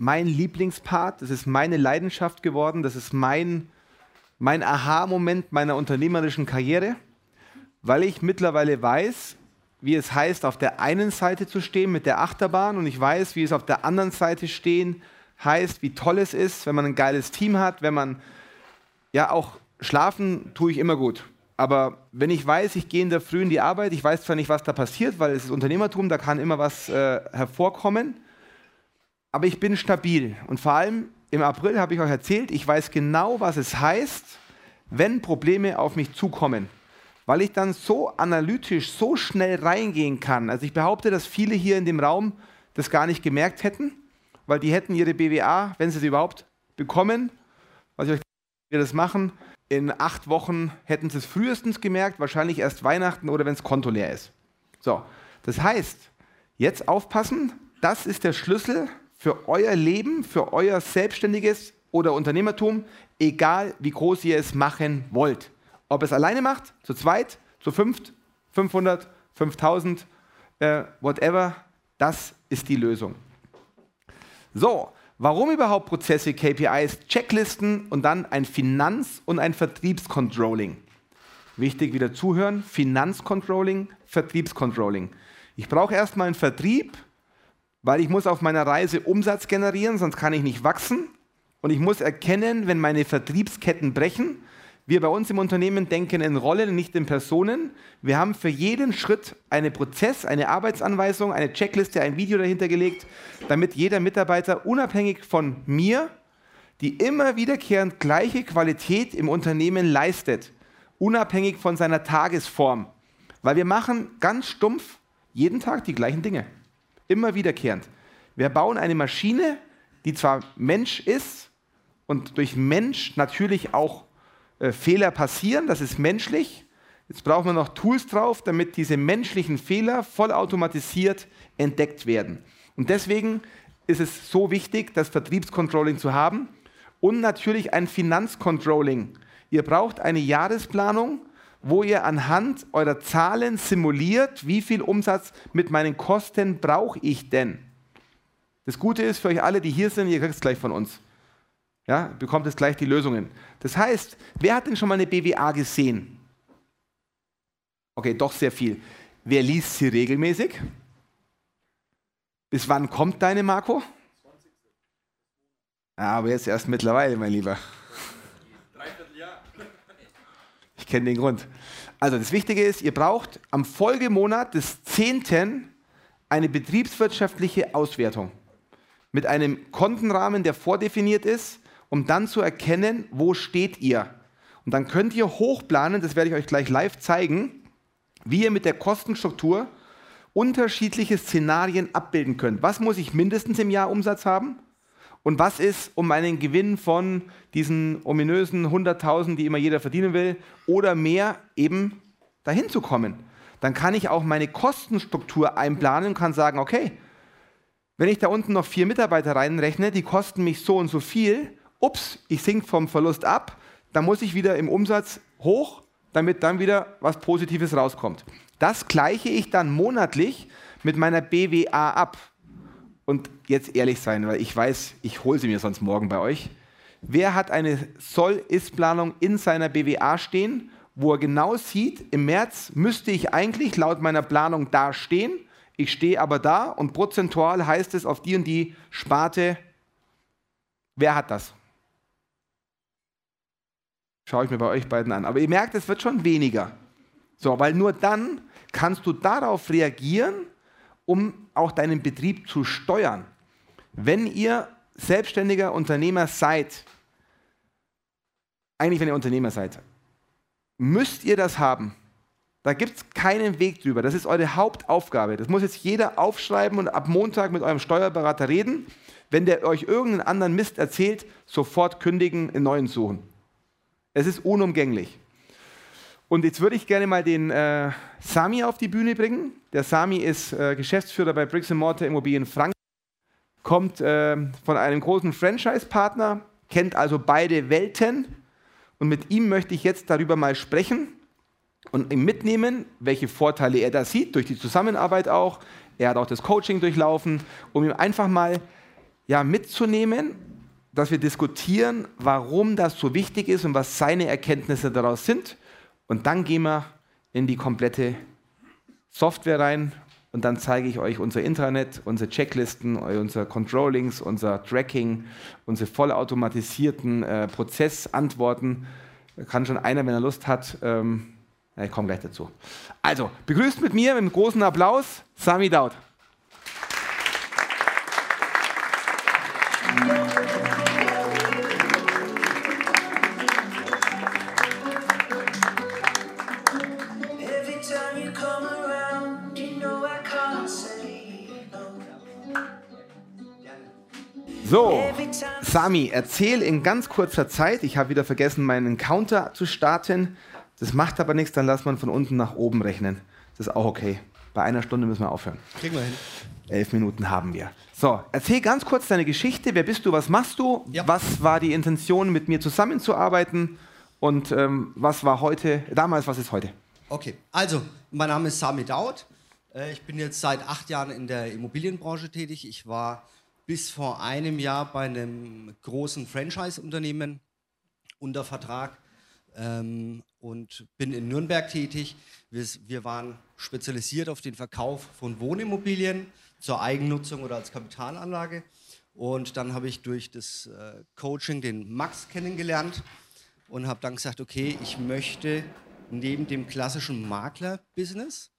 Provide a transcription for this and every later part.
mein Lieblingspart, das ist meine Leidenschaft geworden, das ist mein, mein Aha-Moment meiner unternehmerischen Karriere, weil ich mittlerweile weiß, wie es heißt, auf der einen Seite zu stehen mit der Achterbahn und ich weiß, wie es auf der anderen Seite stehen heißt, wie toll es ist, wenn man ein geiles Team hat, wenn man ja auch schlafen tue ich immer gut. Aber wenn ich weiß, ich gehe in der Früh in die Arbeit, ich weiß zwar nicht, was da passiert, weil es ist Unternehmertum, da kann immer was äh, hervorkommen, aber ich bin stabil. Und vor allem im April habe ich euch erzählt, ich weiß genau, was es heißt, wenn Probleme auf mich zukommen. Weil ich dann so analytisch, so schnell reingehen kann. Also ich behaupte, dass viele hier in dem Raum das gar nicht gemerkt hätten, weil die hätten ihre BWA, wenn sie sie überhaupt bekommen, was ich euch wir das machen, in acht Wochen hätten sie es frühestens gemerkt, wahrscheinlich erst Weihnachten oder wenn das Konto leer ist. So, das heißt, jetzt aufpassen, das ist der Schlüssel für euer Leben, für euer selbstständiges oder Unternehmertum, egal wie groß ihr es machen wollt. Ob es alleine macht, zu zweit, zu fünft, 500, 5000, äh, whatever, das ist die Lösung. So, Warum überhaupt Prozesse, KPIs, Checklisten und dann ein Finanz- und ein Vertriebscontrolling? Wichtig wieder zuhören, Finanzcontrolling, Vertriebscontrolling. Ich brauche erstmal einen Vertrieb, weil ich muss auf meiner Reise Umsatz generieren, sonst kann ich nicht wachsen. Und ich muss erkennen, wenn meine Vertriebsketten brechen, wir bei uns im Unternehmen denken in Rollen, nicht in Personen. Wir haben für jeden Schritt einen Prozess, eine Arbeitsanweisung, eine Checkliste, ein Video dahinter gelegt, damit jeder Mitarbeiter unabhängig von mir die immer wiederkehrend gleiche Qualität im Unternehmen leistet, unabhängig von seiner Tagesform. Weil wir machen ganz stumpf jeden Tag die gleichen Dinge, immer wiederkehrend. Wir bauen eine Maschine, die zwar Mensch ist und durch Mensch natürlich auch äh, Fehler passieren, das ist menschlich. Jetzt brauchen wir noch Tools drauf, damit diese menschlichen Fehler vollautomatisiert entdeckt werden. Und deswegen ist es so wichtig, das Vertriebscontrolling zu haben und natürlich ein Finanzcontrolling. Ihr braucht eine Jahresplanung, wo ihr anhand eurer Zahlen simuliert, wie viel Umsatz mit meinen Kosten brauche ich denn. Das Gute ist für euch alle, die hier sind, ihr kriegt es gleich von uns. Ja, bekommt es gleich die Lösungen. Das heißt, wer hat denn schon mal eine BWA gesehen? Okay, doch sehr viel. Wer liest sie regelmäßig? Bis wann kommt deine, Marco? Ja, aber jetzt erst mittlerweile, mein Lieber. Ich kenne den Grund. Also das Wichtige ist, ihr braucht am Folgemonat des 10. eine betriebswirtschaftliche Auswertung mit einem Kontenrahmen, der vordefiniert ist um dann zu erkennen, wo steht ihr. Und dann könnt ihr hochplanen, das werde ich euch gleich live zeigen, wie ihr mit der Kostenstruktur unterschiedliche Szenarien abbilden könnt. Was muss ich mindestens im Jahr Umsatz haben? Und was ist, um einen Gewinn von diesen ominösen 100.000, die immer jeder verdienen will, oder mehr eben dahin zu kommen? Dann kann ich auch meine Kostenstruktur einplanen und kann sagen, okay, wenn ich da unten noch vier Mitarbeiter reinrechne, die kosten mich so und so viel, ups, ich sink vom Verlust ab, dann muss ich wieder im Umsatz hoch, damit dann wieder was Positives rauskommt. Das gleiche ich dann monatlich mit meiner BWA ab. Und jetzt ehrlich sein, weil ich weiß, ich hole sie mir sonst morgen bei euch. Wer hat eine Soll-Ist-Planung in seiner BWA stehen, wo er genau sieht, im März müsste ich eigentlich laut meiner Planung da stehen, ich stehe aber da und prozentual heißt es auf die und die Sparte. Wer hat das? Schaue ich mir bei euch beiden an. Aber ihr merkt, es wird schon weniger. So, weil nur dann kannst du darauf reagieren, um auch deinen Betrieb zu steuern. Wenn ihr selbstständiger Unternehmer seid, eigentlich wenn ihr Unternehmer seid, müsst ihr das haben. Da gibt es keinen Weg drüber. Das ist eure Hauptaufgabe. Das muss jetzt jeder aufschreiben und ab Montag mit eurem Steuerberater reden. Wenn der euch irgendeinen anderen Mist erzählt, sofort kündigen, einen neuen suchen. Es ist unumgänglich. Und jetzt würde ich gerne mal den äh, Sami auf die Bühne bringen. Der Sami ist äh, Geschäftsführer bei Bricks Mortar Immobilien Frank, kommt äh, von einem großen Franchise-Partner, kennt also beide Welten. Und mit ihm möchte ich jetzt darüber mal sprechen und ihm mitnehmen, welche Vorteile er da sieht, durch die Zusammenarbeit auch. Er hat auch das Coaching durchlaufen, um ihm einfach mal ja, mitzunehmen, dass wir diskutieren, warum das so wichtig ist und was seine Erkenntnisse daraus sind. Und dann gehen wir in die komplette Software rein und dann zeige ich euch unser Intranet, unsere Checklisten, unser Controllings, unser Tracking, unsere vollautomatisierten äh, Prozessantworten. Kann schon einer, wenn er Lust hat, ähm, ich komme gleich dazu. Also, begrüßt mit mir mit einem großen Applaus Sami Daud. Sami, erzähl in ganz kurzer Zeit. Ich habe wieder vergessen, meinen Counter zu starten. Das macht aber nichts, dann lass man von unten nach oben rechnen. Das ist auch okay. Bei einer Stunde müssen wir aufhören. Kriegen wir hin. Elf Minuten haben wir. So, erzähl ganz kurz deine Geschichte. Wer bist du? Was machst du? Ja. Was war die Intention, mit mir zusammenzuarbeiten? Und ähm, was war heute, damals, was ist heute? Okay, also, mein Name ist Sami Daud. Äh, ich bin jetzt seit acht Jahren in der Immobilienbranche tätig. Ich war bis vor einem Jahr bei einem großen Franchise-Unternehmen unter Vertrag ähm, und bin in Nürnberg tätig. Wir, wir, waren spezialisiert auf den Verkauf von Wohnimmobilien zur Eigennutzung oder als Kapitalanlage. Und dann habe ich durch das äh, Coaching den Max kennengelernt und habe dann gesagt, okay, ich möchte neben dem klassischen Makler-Business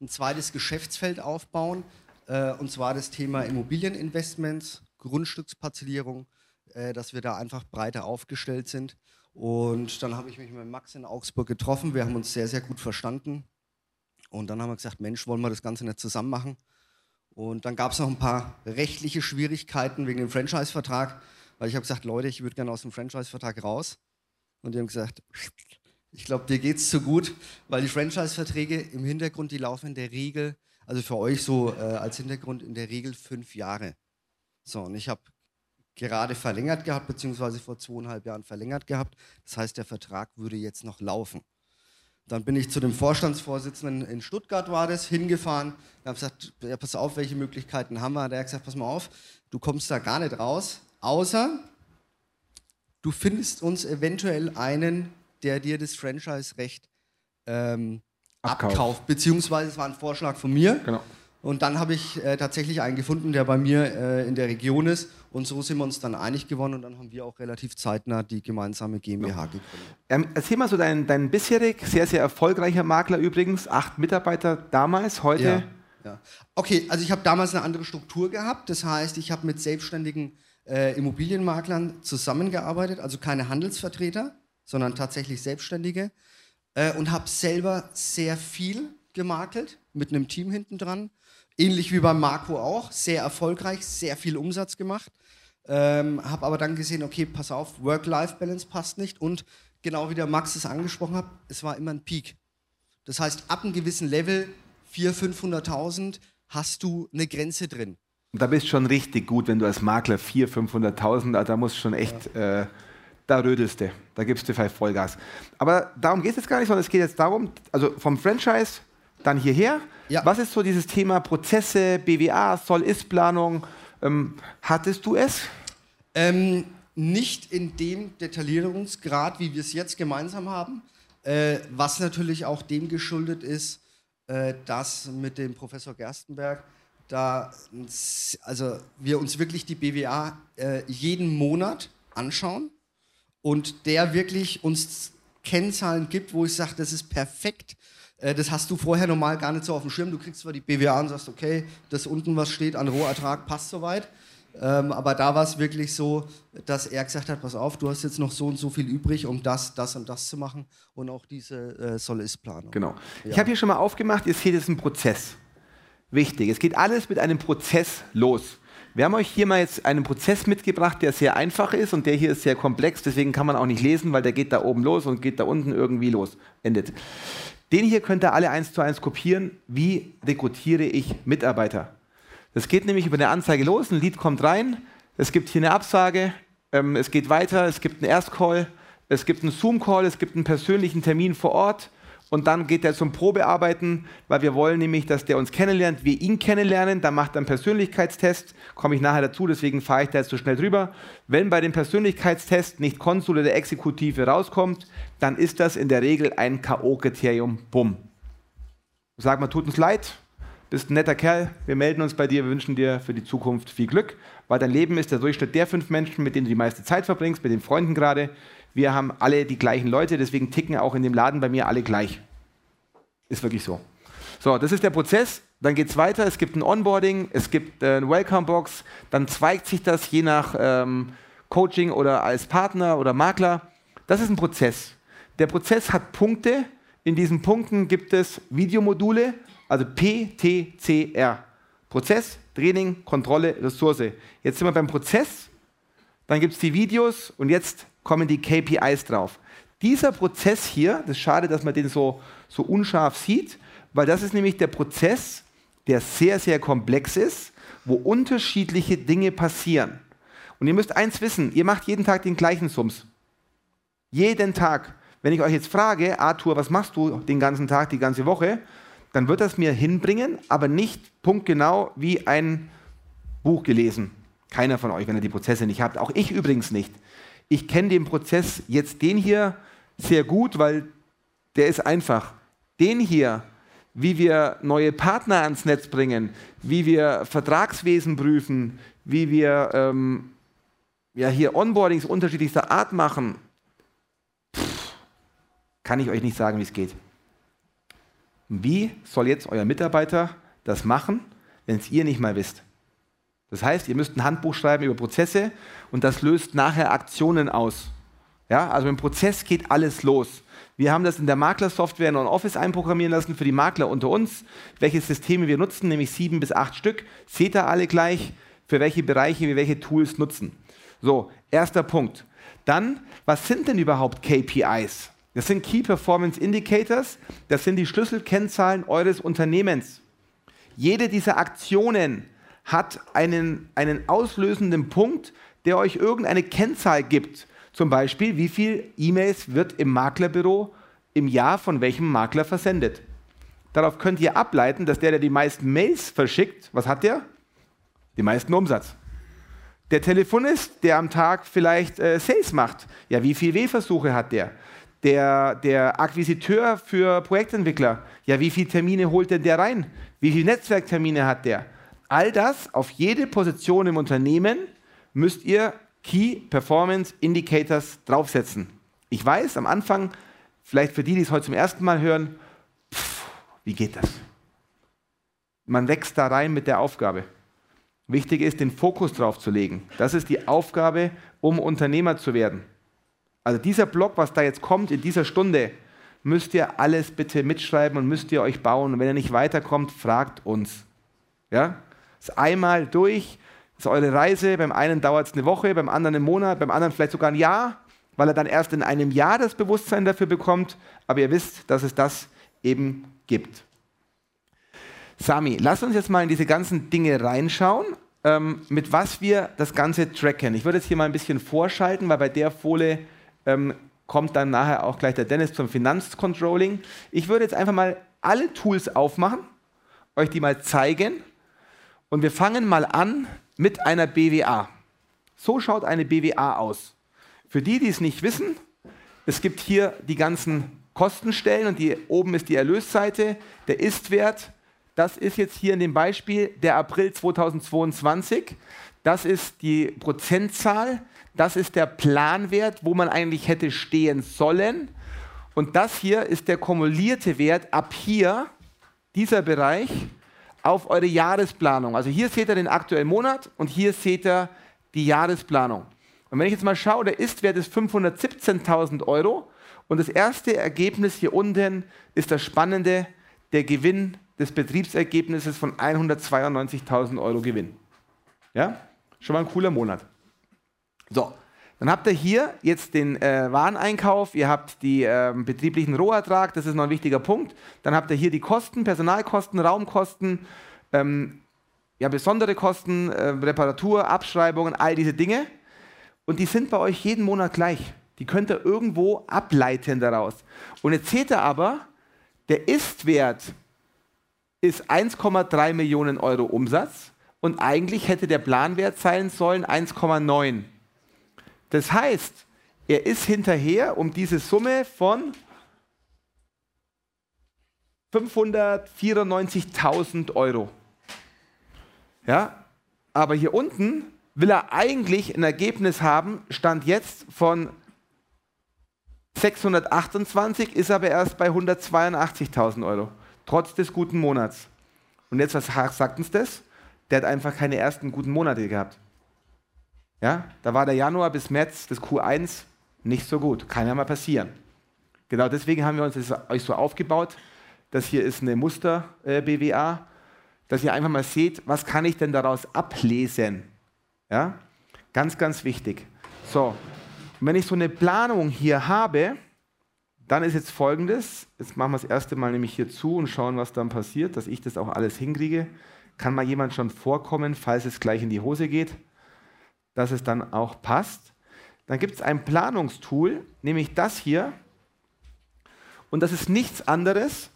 ein zweites Geschäftsfeld aufbauen, und zwar das Thema Immobilieninvestments, Grundstücksparzellierung, äh, dass wir da einfach breiter aufgestellt sind. Und dann habe ich mich mit Max in Augsburg getroffen. Wir haben uns sehr, sehr gut verstanden. Und dann haben wir gesagt, Mensch, wollen wir das Ganze nicht zusammen machen? Und dann gab es noch ein paar rechtliche Schwierigkeiten wegen dem Franchise-Vertrag, weil ich habe gesagt, Leute, ich würde gerne aus dem Franchise-Vertrag raus. Und die haben gesagt, ich glaube, dir geht es zu gut, weil die Franchise-Verträge im Hintergrund, die laufen in der Regel also für euch so äh, als Hintergrund in der Regel fünf Jahre. So, und ich habe gerade verlängert gehabt, beziehungsweise vor zweieinhalb Jahren verlängert gehabt. Das heißt, der Vertrag würde jetzt noch laufen. Dann bin ich zu dem Vorstandsvorsitzenden in Stuttgart war das, hingefahren. und habe gesagt, ja, pass auf, welche Möglichkeiten haben wir? Der hat gesagt, pass mal auf, du kommst da gar nicht raus, außer du findest uns eventuell einen, der dir das Franchise-Recht ähm, Abkauf. Abkauf. Beziehungsweise es war ein Vorschlag von mir. Genau. Und dann habe ich äh, tatsächlich einen gefunden, der bei mir äh, in der Region ist. Und so sind wir uns dann einig geworden und dann haben wir auch relativ zeitnah die gemeinsame GmbH gegründet. Ähm, erzähl mal so dein, dein bisherig sehr, sehr erfolgreicher Makler übrigens. Acht Mitarbeiter damals, heute? Ja. ja. Okay, also ich habe damals eine andere Struktur gehabt. Das heißt, ich habe mit selbstständigen äh, Immobilienmaklern zusammengearbeitet, also keine Handelsvertreter, sondern tatsächlich Selbstständige äh, und habe selber sehr viel gemakelt mit einem Team hinten dran. Ähnlich wie beim Marco auch, sehr erfolgreich, sehr viel Umsatz gemacht. Ähm, habe aber dann gesehen, okay, pass auf, Work-Life-Balance passt nicht und genau wie der Max es angesprochen hat, es war immer ein Peak. Das heißt, ab einem gewissen Level, 400.000, 500.000, hast du eine Grenze drin. Und da bist du schon richtig gut, wenn du als Makler 400.000, 500.000, da musst du schon echt ja. äh, da rödelst du, da gibst du vielleicht Vollgas. Aber darum geht es jetzt gar nicht, sondern es geht jetzt darum, also vom Franchise dann hierher. Ja. Was ist so dieses Thema Prozesse, BWA, Soll-Ist-Planung? Ähm, hattest du es? Ähm, nicht in dem Detaillierungsgrad, wie wir es jetzt gemeinsam haben, äh, was natürlich auch dem geschuldet ist, äh, dass mit dem Professor Gerstenberg da also wir uns wirklich die BWA äh, jeden Monat anschauen und der wirklich uns Kennzahlen gibt, wo ich sage, das ist perfekt. Äh, das hast du vorher normal gar nicht so auf dem Schirm. Du kriegst zwar die BWA und sagst, okay, das unten, was steht an Rohertrag, passt soweit. Ähm, aber da war es wirklich so, dass er gesagt hat, pass auf, du hast jetzt noch so und so viel übrig, um das, das und das zu machen und auch diese äh, Soll-Ist-Planung. Genau. Ja. Ich habe hier schon mal aufgemacht, ihr seht, es ist ein Prozess. Wichtig, es geht alles mit einem Prozess los. Wir haben euch hier mal jetzt einen Prozess mitgebracht, der sehr einfach ist und der hier ist sehr komplex, deswegen kann man auch nicht lesen, weil der geht da oben los und geht da unten irgendwie los, endet. Den hier könnt ihr alle eins zu eins kopieren. Wie rekrutiere ich Mitarbeiter? Das geht nämlich über eine Anzeige los, ein Lied kommt rein, es gibt hier eine Absage, ähm, es geht weiter, es gibt einen Erstcall, es gibt einen Zoom-Call, es gibt einen persönlichen Termin vor Ort und dann geht er zum Probearbeiten, weil wir wollen nämlich, dass der uns kennenlernt, wir ihn kennenlernen, dann macht er einen Persönlichkeitstest, komme ich nachher dazu, deswegen fahre ich da jetzt so schnell drüber. Wenn bei dem Persönlichkeitstest nicht Konsul oder Exekutive rauskommt, dann ist das in der Regel ein K.O.-Kriterium, bumm. Sag mal, tut uns leid, bist ein netter Kerl, wir melden uns bei dir, wir wünschen dir für die Zukunft viel Glück, weil dein Leben ist der Durchschnitt der fünf Menschen, mit denen du die meiste Zeit verbringst, mit den Freunden gerade. Wir haben alle die gleichen Leute, deswegen ticken auch in dem Laden bei mir alle gleich. Ist wirklich so. So, das ist der Prozess. Dann geht es weiter. Es gibt ein Onboarding, es gibt äh, eine Welcome-Box. Dann zweigt sich das je nach ähm, Coaching oder als Partner oder Makler. Das ist ein Prozess. Der Prozess hat Punkte. In diesen Punkten gibt es Videomodule also PTCR. Prozess, Training, Kontrolle, Ressource. Jetzt sind wir beim Prozess, dann gibt es die Videos und jetzt kommen die KPIs drauf. Dieser Prozess hier, das ist schade, dass man den so, so unscharf sieht, weil das ist nämlich der Prozess, der sehr, sehr komplex ist, wo unterschiedliche Dinge passieren. Und ihr müsst eins wissen, ihr macht jeden Tag den gleichen Sums. Jeden Tag. Wenn ich euch jetzt frage, Arthur, was machst du den ganzen Tag, die ganze Woche? dann wird das mir hinbringen, aber nicht punktgenau wie ein Buch gelesen. Keiner von euch, wenn ihr die Prozesse nicht habt. Auch ich übrigens nicht. Ich kenne den Prozess jetzt den hier sehr gut, weil der ist einfach. Den hier, wie wir neue Partner ans Netz bringen, wie wir Vertragswesen prüfen, wie wir ähm, ja, hier Onboardings unterschiedlichster Art machen, pff, kann ich euch nicht sagen, wie es geht. Wie soll jetzt euer Mitarbeiter das machen, wenn es ihr nicht mal wisst? Das heißt, ihr müsst ein Handbuch schreiben über Prozesse und das löst nachher Aktionen aus. Ja, also im Prozess geht alles los. Wir haben das in der Maklersoftware in Office einprogrammieren lassen für die Makler unter uns, welche Systeme wir nutzen, nämlich sieben bis acht Stück. Seht ihr alle gleich, für welche Bereiche wir welche Tools nutzen. So, erster Punkt. Dann, was sind denn überhaupt KPIs? Das sind Key Performance Indicators, das sind die Schlüsselkennzahlen eures Unternehmens. Jede dieser Aktionen hat einen, einen auslösenden Punkt, der euch irgendeine Kennzahl gibt. Zum Beispiel, wie viel E-Mails wird im Maklerbüro im Jahr von welchem Makler versendet. Darauf könnt ihr ableiten, dass der, der die meisten Mails verschickt, was hat der? Den meisten Umsatz. Der Telefonist, der am Tag vielleicht äh, Sales macht, ja, wie viele W-Versuche hat der? der, der Akquisiteur für Projektentwickler, ja, wie viele Termine holt denn der rein? Wie viele Netzwerktermine hat der? All das auf jede Position im Unternehmen müsst ihr Key Performance Indicators draufsetzen. Ich weiß, am Anfang, vielleicht für die, die es heute zum ersten Mal hören, pff, wie geht das? Man wächst da rein mit der Aufgabe. Wichtig ist, den Fokus drauf zu legen. Das ist die Aufgabe, um Unternehmer zu werden. Also dieser Block, was da jetzt kommt in dieser Stunde, müsst ihr alles bitte mitschreiben und müsst ihr euch bauen. Und wenn ihr nicht weiterkommt, fragt uns. Ja? Ist einmal durch, ist eure Reise. Beim einen dauert es eine Woche, beim anderen einen Monat, beim anderen vielleicht sogar ein Jahr, weil er dann erst in einem Jahr das Bewusstsein dafür bekommt. Aber ihr wisst, dass es das eben gibt. Sami, lass uns jetzt mal in diese ganzen Dinge reinschauen, ähm, mit was wir das Ganze tracken. Ich würde jetzt hier mal ein bisschen vorschalten, weil bei der Folie ähm, kommt dann nachher auch gleich der Dennis zum Finanzcontrolling. Ich würde jetzt einfach mal alle Tools aufmachen, euch die mal zeigen und wir fangen mal an mit einer BWA. So schaut eine BWA aus. Für die, die es nicht wissen, es gibt hier die ganzen Kostenstellen und die, oben ist die Erlösseite, der Istwert. Das ist jetzt hier in dem Beispiel der April 2022. Das ist die Prozentzahl das ist der Planwert, wo man eigentlich hätte stehen sollen. Und das hier ist der kumulierte Wert ab hier, dieser Bereich, auf eure Jahresplanung. Also hier seht ihr den aktuellen Monat und hier seht ihr die Jahresplanung. Und wenn ich jetzt mal schaue, der Istwert ist 517.000 Euro und das erste Ergebnis hier unten ist das spannende, der Gewinn des Betriebsergebnisses von 192.000 Euro Gewinn. Ja, schon mal ein cooler Monat. So, dann habt ihr hier jetzt den äh, Wareneinkauf, ihr habt die äh, betrieblichen Rohertrag, das ist noch ein wichtiger Punkt. Dann habt ihr hier die Kosten, Personalkosten, Raumkosten, ähm, ja, besondere Kosten, äh, Reparatur, Abschreibungen, all diese Dinge. Und die sind bei euch jeden Monat gleich. Die könnt ihr irgendwo ableiten daraus. Und jetzt seht ihr aber, Der Ist-Wert ist 1,3 Millionen Euro Umsatz und eigentlich hätte der Planwert sein sollen 1,9. Das heißt, er ist hinterher um diese Summe von 594.000 Euro. Ja, aber hier unten will er eigentlich ein Ergebnis haben, Stand jetzt von 628, ist aber erst bei 182.000 Euro, trotz des guten Monats. Und jetzt, was sagt uns das? Der hat einfach keine ersten guten Monate gehabt. Ja, da war der Januar bis März des Q1 nicht so gut. Kann ja mal passieren. Genau deswegen haben wir uns das euch so aufgebaut. Das hier ist eine Muster-BWA, äh, dass ihr einfach mal seht, was kann ich denn daraus ablesen. Ja? Ganz, ganz wichtig. So, und wenn ich so eine Planung hier habe, dann ist jetzt folgendes, jetzt machen wir das erste Mal nämlich hier zu und schauen, was dann passiert, dass ich das auch alles hinkriege. Kann mal jemand schon vorkommen, falls es gleich in die Hose geht, dass es dann auch passt. Dann gibt es ein Planungstool, nämlich das hier. Und das ist nichts anderes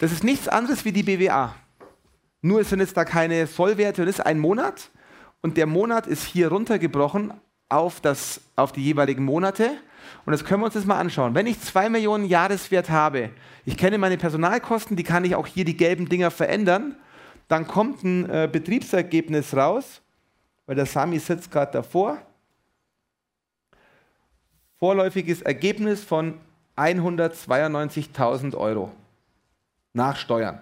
das ist nichts anderes wie die BWA. Nur sind jetzt da keine Sollwerte und es ist ein Monat und der Monat ist hier runtergebrochen auf, das, auf die jeweiligen Monate. Und das können wir uns jetzt mal anschauen. Wenn ich 2 Millionen Jahreswert habe, ich kenne meine Personalkosten, die kann ich auch hier die gelben Dinger verändern, dann kommt ein äh, Betriebsergebnis raus, weil der Sami sitzt gerade davor. Vorläufiges Ergebnis von 192.000 Euro nach Steuern.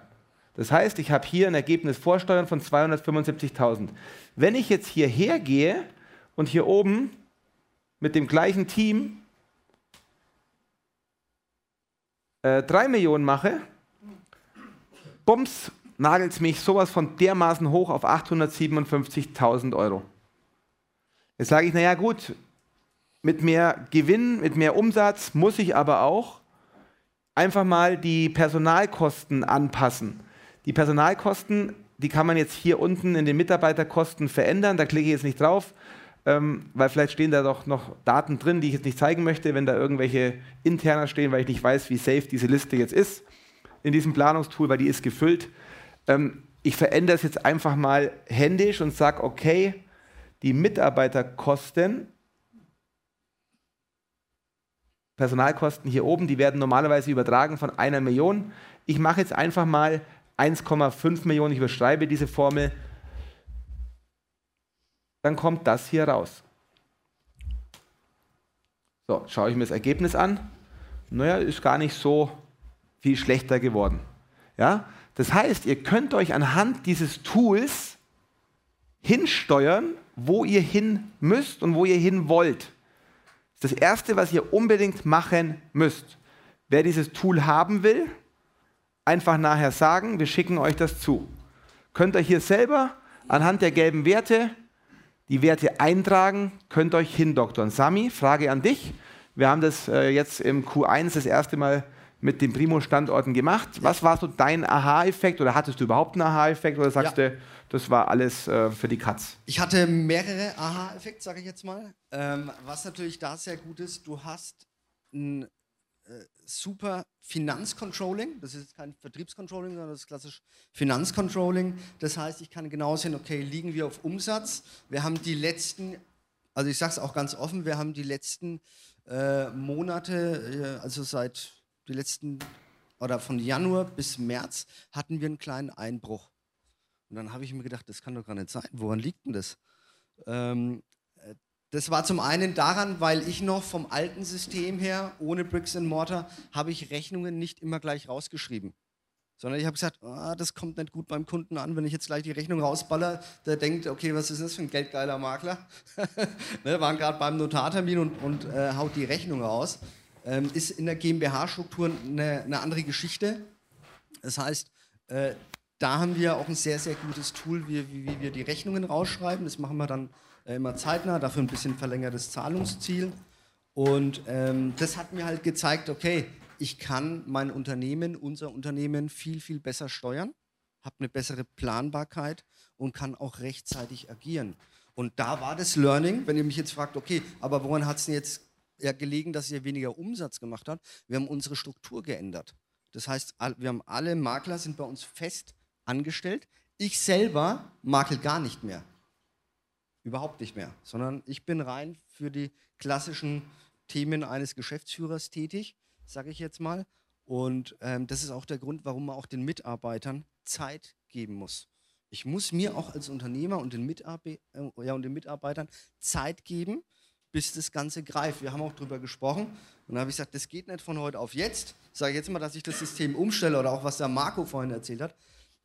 Das heißt, ich habe hier ein Ergebnis vor Steuern von 275.000. Wenn ich jetzt hierher gehe und hier oben mit dem gleichen Team äh, 3 Millionen mache, bums, nagelt es mich sowas von dermaßen hoch auf 857.000 Euro. Jetzt sage ich, naja gut, mit mehr Gewinn, mit mehr Umsatz muss ich aber auch einfach mal die Personalkosten anpassen. Die Personalkosten, die kann man jetzt hier unten in den Mitarbeiterkosten verändern. Da klicke ich jetzt nicht drauf, ähm, weil vielleicht stehen da doch noch Daten drin, die ich jetzt nicht zeigen möchte, wenn da irgendwelche interner stehen, weil ich nicht weiß, wie safe diese Liste jetzt ist in diesem Planungstool, weil die ist gefüllt. Ähm, ich verändere es jetzt einfach mal händisch und sage, okay, die Mitarbeiterkosten Personalkosten hier oben, die werden normalerweise übertragen von einer Million. Ich mache jetzt einfach mal 1,5 Millionen, ich überschreibe diese Formel. Dann kommt das hier raus. So, schaue ich mir das Ergebnis an. Naja, ist gar nicht so viel schlechter geworden. Ja? Das heißt, ihr könnt euch anhand dieses Tools hinsteuern, wo ihr hin müsst und wo ihr hin wollt das Erste, was ihr unbedingt machen müsst. Wer dieses Tool haben will, einfach nachher sagen, wir schicken euch das zu. Könnt ihr hier selber anhand der gelben Werte die Werte eintragen, könnt euch hindoktern. Sami, Frage an dich. Wir haben das äh, jetzt im Q1 das erste Mal mit den Primo-Standorten gemacht. Was war so dein Aha-Effekt oder hattest du überhaupt einen Aha-Effekt oder sagst ja. du, das war alles äh, für die Katz. Ich hatte mehrere Aha-Effekte, sage ich jetzt mal. Ähm, was natürlich da sehr gut ist, du hast ein äh, super Finanzcontrolling. Das ist jetzt kein Vertriebscontrolling, sondern das ist klassisch Finanzcontrolling. Das heißt, ich kann genau sehen, okay, liegen wir auf Umsatz. Wir haben die letzten, also ich sage es auch ganz offen, wir haben die letzten äh, Monate, äh, also seit die letzten oder von Januar bis März hatten wir einen kleinen Einbruch. Und dann habe ich mir gedacht, das kann doch gar nicht sein. Woran liegt denn das? Ähm, äh, das war zum einen daran, weil ich noch vom alten System her, ohne Bricks and Mortar, habe ich Rechnungen nicht immer gleich rausgeschrieben. Sondern ich habe gesagt, oh, das kommt nicht gut beim Kunden an, wenn ich jetzt gleich die Rechnung rausballer, der denkt, okay, was ist das für ein geldgeiler Makler? ne, waren gerade beim Notartermin und, und äh, haut die Rechnung raus. Ähm, ist in der GmbH-Struktur eine, eine, andere Geschichte. Das heißt, äh, da haben wir auch ein sehr, sehr gutes Tool, wie, wie, wie wir die Rechnungen rausschreiben. Das machen wir dann äh, immer zeitnah, dafür ein bisschen verlängertes Zahlungsziel. Und ähm, das hat mir halt gezeigt, okay, ich kann mein Unternehmen, unser Unternehmen viel, viel besser steuern, habe eine bessere Planbarkeit und kann auch rechtzeitig agieren. Und da war das Learning, wenn ihr mich jetzt fragt, okay, aber woran hat es denn jetzt ja gelegen, dass ihr weniger Umsatz gemacht habt? Wir haben unsere Struktur geändert. Das heißt, wir haben alle Makler sind bei uns fest angestellt. Ich selber makel gar nicht mehr. Überhaupt nicht mehr. Sondern ich bin rein für die klassischen Themen eines Geschäftsführers tätig, sage ich jetzt mal. Und ähm, das ist auch der Grund, warum man auch den Mitarbeitern Zeit geben muss. Ich muss mir auch als Unternehmer und den, Mitarbe äh, ja, und den Mitarbeitern Zeit geben, bis das Ganze greift. Wir haben auch darüber gesprochen und da habe ich gesagt, das geht nicht von heute auf jetzt. Sage ich jetzt mal, dass ich das System umstelle oder auch was der Marco vorhin erzählt hat,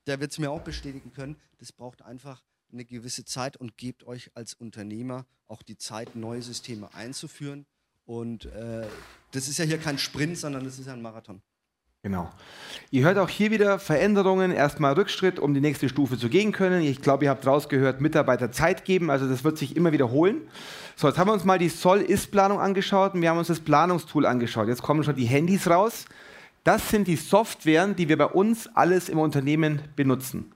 der wird es mir auch bestätigen können. Das braucht einfach eine gewisse Zeit und gebt euch als Unternehmer auch die Zeit, neue Systeme einzuführen. Und äh, das ist ja hier kein Sprint, sondern das ist ein Marathon. Genau. Ihr hört auch hier wieder Veränderungen, erstmal Rückschritt, um die nächste Stufe zu gehen können. Ich glaube, ihr habt rausgehört, Mitarbeiter Zeit geben, also das wird sich immer wiederholen. So, jetzt haben wir uns mal die Soll-Ist-Planung angeschaut und wir haben uns das Planungstool angeschaut. Jetzt kommen schon die Handys raus. Das sind die Softwaren, die wir bei uns alles im Unternehmen benutzen.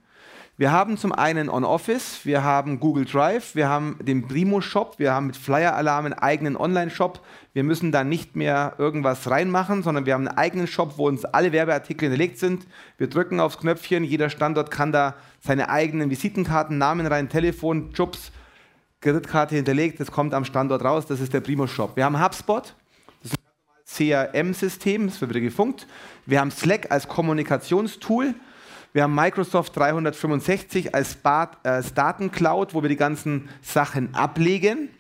Wir haben zum einen On-Office, wir haben Google Drive, wir haben den Primo Shop, wir haben mit Flyer Alarm einen eigenen Online-Shop. Wir müssen da nicht mehr irgendwas reinmachen, sondern wir haben einen eigenen Shop, wo uns alle Werbeartikel hinterlegt sind. Wir drücken aufs Knöpfchen, jeder Standort kann da seine eigenen Visitenkarten, Namen rein, Telefon, Jobs, Kreditkarte hinterlegt. Das kommt am Standort raus, das ist der Primo Shop. Wir haben HubSpot, das ist ein CRM-System, das wird wieder gefunkt. Wir haben Slack als Kommunikationstool. Wir haben Microsoft 365 als, Bad, als Datencloud, wo wir die ganzen Sachen ablegen.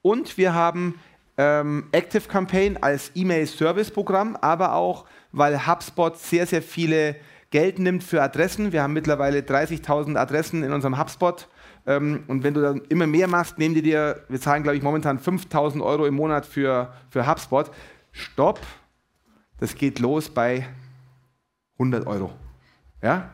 Und wir haben ähm, Active Campaign als E-Mail-Service-Programm, aber auch, weil HubSpot sehr, sehr viele Geld nimmt für Adressen. Wir haben mittlerweile 30.000 Adressen in unserem HubSpot. Ähm, und wenn du dann immer mehr machst, nehmen die dir, wir zahlen, glaube ich, momentan 5.000 Euro im Monat für, für HubSpot. Stopp, das geht los bei 100 Euro. Ja?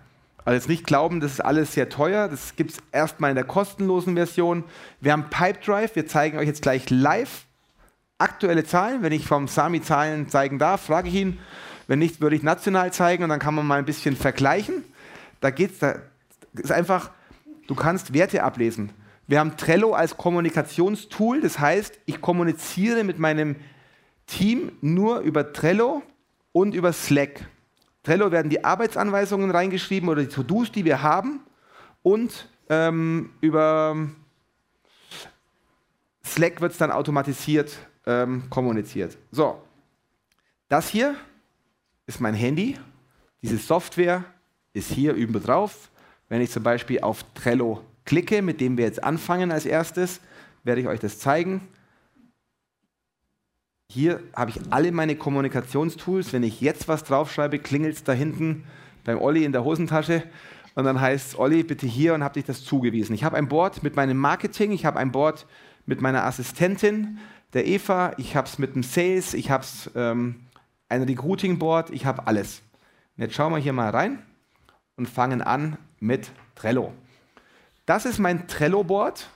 Also jetzt nicht glauben, das ist alles sehr teuer. Das gibt es erstmal in der kostenlosen Version. Wir haben Pipedrive. Wir zeigen euch jetzt gleich live aktuelle Zahlen. Wenn ich vom Sami Zahlen zeigen darf, frage ich ihn. Wenn nicht, würde ich national zeigen und dann kann man mal ein bisschen vergleichen. Da geht es, da ist einfach, du kannst Werte ablesen. Wir haben Trello als Kommunikationstool. Das heißt, ich kommuniziere mit meinem Team nur über Trello und über Slack. Trello werden die Arbeitsanweisungen reingeschrieben oder die To-Dos, die wir haben und ähm, über Slack wird es dann automatisiert ähm, kommuniziert. So, das hier ist mein Handy. Diese Software ist hier üben drauf. Wenn ich zum Beispiel auf Trello klicke, mit dem wir jetzt anfangen als erstes, werde ich euch das zeigen. Hier habe ich alle meine Kommunikationstools. Wenn ich jetzt was draufschreibe, klingelt es da hinten beim Olli in der Hosentasche. Und dann heißt es, Olli, bitte hier und habe dich das zugewiesen. Ich habe ein Board mit meinem Marketing, ich habe ein Board mit meiner Assistentin, der Eva, ich habe es mit dem Sales, ich habe es ähm, ein Recruiting-Board, ich habe alles. Und jetzt schauen wir hier mal rein und fangen an mit Trello. Das ist mein Trello-Board.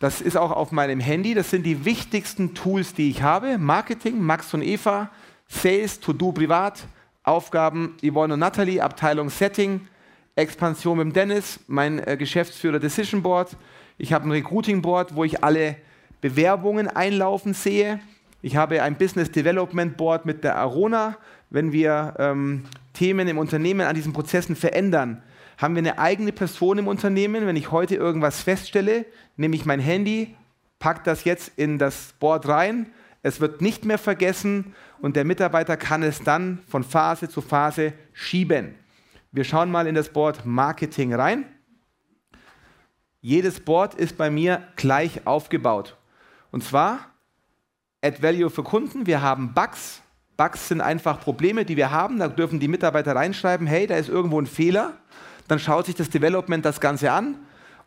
Das ist auch auf meinem Handy. Das sind die wichtigsten Tools, die ich habe. Marketing, Max und Eva, Sales, To-Do privat, Aufgaben Yvonne und Natalie, Abteilung Setting, Expansion mit Dennis, mein äh, Geschäftsführer Decision Board. Ich habe ein Recruiting Board, wo ich alle Bewerbungen einlaufen sehe. Ich habe ein Business Development Board mit der Arona. Wenn wir ähm, Themen im Unternehmen an diesen Prozessen verändern, haben wir eine eigene Person im Unternehmen. Wenn ich heute irgendwas feststelle, nehme ich mein Handy, packe das jetzt in das Board rein. Es wird nicht mehr vergessen und der Mitarbeiter kann es dann von Phase zu Phase schieben. Wir schauen mal in das Board Marketing rein. Jedes Board ist bei mir gleich aufgebaut. Und zwar Add Value für Kunden. Wir haben Bugs. Bugs sind einfach Probleme, die wir haben. Da dürfen die Mitarbeiter reinschreiben, hey, da ist irgendwo ein Fehler. Dann schaut sich das Development das Ganze an,